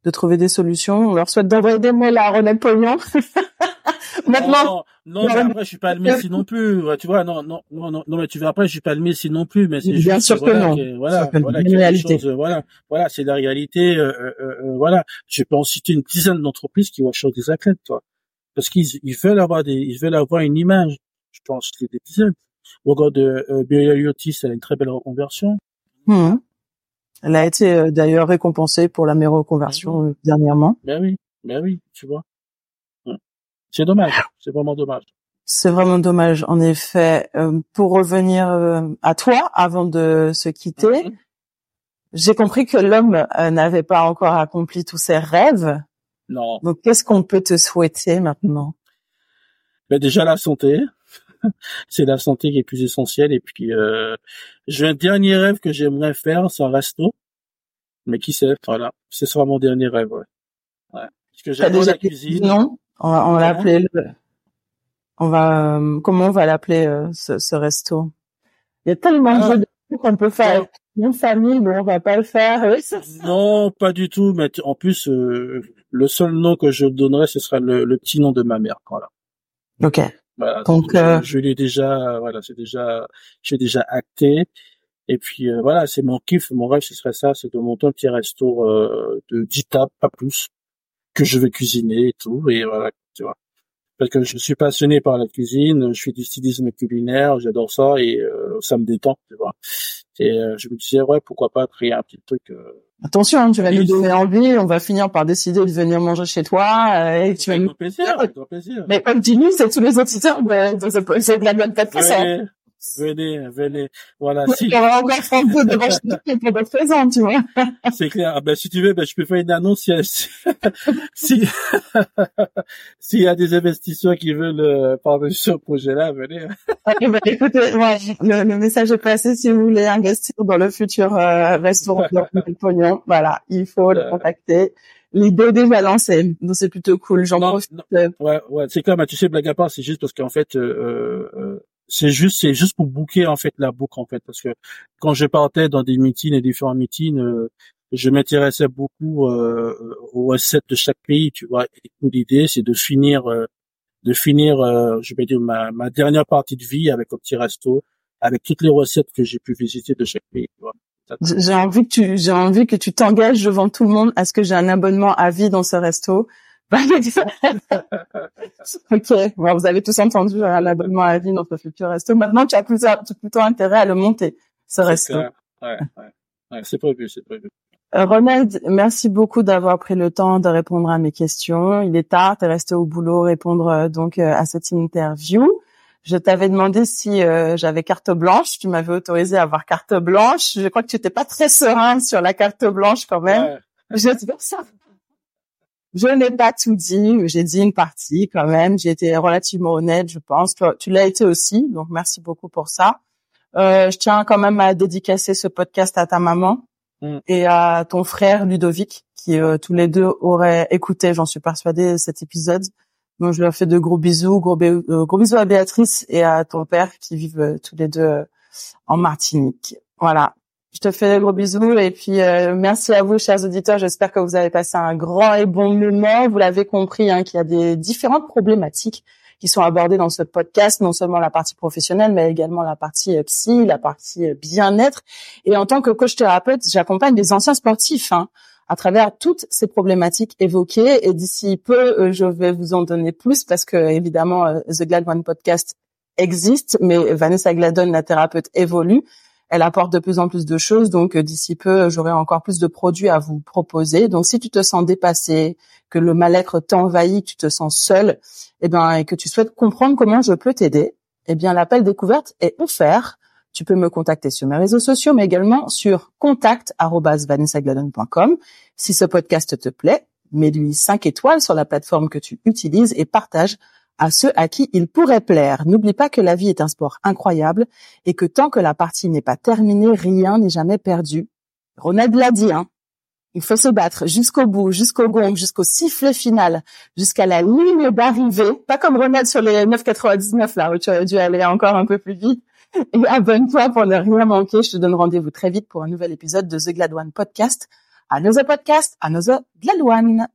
de trouver des solutions. On leur souhaite d'envoyer des mails à René Pognon. Maintenant. Non, non, mais après, je suis pas le Messi non plus. Tu vois, non, non, non, non, mais tu vois, après, je suis pas le Messi non plus, mais c'est Bien sûr que non. voilà, voilà, réalité. voilà, voilà, c'est la réalité, euh, euh, euh, voilà. Je peux en citer une dizaine d'entreprises qui vont changer des athlètes, toi. Parce qu'ils, ils veulent avoir des, ils veulent avoir une image. je pense que des dizaines. Au regard de euh, elle a une très belle reconversion. Mmh. Elle a été euh, d'ailleurs récompensée pour la meilleure reconversion mmh. dernièrement. Ben oui, ben oui, tu vois. C'est dommage, c'est vraiment dommage. C'est vraiment dommage, en effet. pour revenir à toi, avant de se quitter, j'ai compris que l'homme n'avait pas encore accompli tous ses rêves. Non. Donc, qu'est-ce qu'on peut te souhaiter maintenant? Ben Déjà la santé. c'est la santé qui est plus essentielle. Et puis, euh, j'ai un dernier rêve que j'aimerais faire, c'est un resto. Mais qui sait, voilà. Ce sera mon dernier rêve, ouais. ouais. Parce que j'adore la cuisine. Non, on va, on va l'appeler On va, euh, comment on va l'appeler, euh, ce, ce, resto? Il y a tellement de ah. jeux qu'on peut faire une famille, mais on va pas le faire. non, pas du tout. Mais en plus, euh, le seul nom que je donnerai, ce sera le, le petit nom de ma mère. Voilà. Ok. Voilà, Donc, euh... je, l'ai déjà, voilà, c'est déjà, j'ai déjà acté. Et puis euh, voilà, c'est mon kiff, mon rêve, ce serait ça, c'est de monter un petit resto euh, de 10 tables, pas plus, que je vais cuisiner et tout. Et voilà, tu vois. Parce que je suis passionné par la cuisine, je fais du stylisme culinaire, j'adore ça et euh, ça me détend, tu vois. Et je me disais ouais, pourquoi pas créer un petit truc Attention, hein, tu vas nous donner envie, on va finir par décider de venir manger chez toi euh, et tu vas nous plaisir, plaisir. Mais comme dis nous, c'est tous les auditeurs, ben, c'est de la bonne tête venez, venez, venez. Voilà. Si. On va encore peu devant chez pour être présent, tu vois. C'est clair. Ah, ben, si tu veux, ben, je peux faire une annonce si, si, s'il y a des investisseurs qui veulent euh, parvenir sur ce projet-là, venez. Eh ben, écoutez, ouais, le, le, message est passé. Si vous voulez investir dans le futur euh, restaurant de Pognon, voilà, il faut le euh. contacter. L'idée est déjà lancée, donc c'est plutôt cool. J'en profite. Ouais, ouais, c'est clair. Mais tu sais, blague à part, c'est juste parce qu'en fait, euh, euh, c'est juste, c'est juste pour bouquer en fait la boucle en fait, parce que quand je partais dans des meetings et différents meetings, euh, je m'intéressais beaucoup euh, aux recettes de chaque pays, tu vois. Et l'idée, c'est de finir de finir, euh, je vais dire, ma, ma, dernière partie de vie avec un petit resto, avec toutes les recettes que j'ai pu visiter de chaque pays. J'ai envie que tu, j'ai envie que tu t'engages devant tout le monde à ce que j'ai un abonnement à vie dans ce resto. ok, vous avez tous entendu un abonnement à vie ce futur resto. Maintenant, tu as plutôt, plutôt intérêt à le monter, ce resto. Ouais, ouais, ouais. c'est prévu, c'est prévu. Euh, Ronald, merci beaucoup d'avoir pris le temps de répondre à mes questions. Il est tard, tu es resté au boulot répondre euh, donc euh, à cette interview. Je t'avais demandé si j'avais carte blanche. Tu m'avais autorisé à avoir carte blanche. Je crois que tu n'étais pas très serein sur la carte blanche quand même. Je ça. Je n'ai pas tout dit. J'ai dit une partie quand même. J'ai été relativement honnête, je pense. Tu l'as été aussi. Donc merci beaucoup pour ça. je tiens quand même à dédicacer ce podcast à ta maman Mm. et à ton frère Ludovic, qui euh, tous les deux auraient écouté, j'en suis persuadée, cet épisode. Donc je leur fais de gros bisous, gros, euh, gros bisous à Béatrice et à ton père qui vivent euh, tous les deux en Martinique. Voilà. Je te fais de gros bisous et puis merci à vous, chers auditeurs. J'espère que vous avez passé un grand et bon moment. Vous l'avez compris, hein, qu'il y a des différentes problématiques qui sont abordées dans ce podcast, non seulement la partie professionnelle, mais également la partie euh, psy, la partie euh, bien-être. Et en tant que coach thérapeute, j'accompagne les anciens sportifs hein, à travers toutes ces problématiques évoquées. Et d'ici peu, euh, je vais vous en donner plus parce que évidemment, The Glad One Podcast existe, mais Vanessa Gladon, la thérapeute, évolue elle apporte de plus en plus de choses. Donc euh, d'ici peu, j'aurai encore plus de produits à vous proposer. Donc si tu te sens dépassé, que le mal-être t'envahit, que tu te sens seul, eh ben et que tu souhaites comprendre comment je peux t'aider, eh bien l'appel découverte est offert. Tu peux me contacter sur mes réseaux sociaux, mais également sur contact@vanessagladon.com. Si ce podcast te plaît, mets-lui 5 étoiles sur la plateforme que tu utilises et partage à ceux à qui il pourrait plaire. N'oublie pas que la vie est un sport incroyable et que tant que la partie n'est pas terminée, rien n'est jamais perdu. Ronald l'a dit, hein. Il faut se battre jusqu'au bout, jusqu'au gong, jusqu'au sifflet final, jusqu'à la ligne d'arrivée. Pas comme Ronald sur les 9,99 là, où tu as dû aller encore un peu plus vite. Et abonne-toi pour ne rien manquer. Je te donne rendez-vous très vite pour un nouvel épisode de The Glad One Podcast. Another podcast, another Glad One.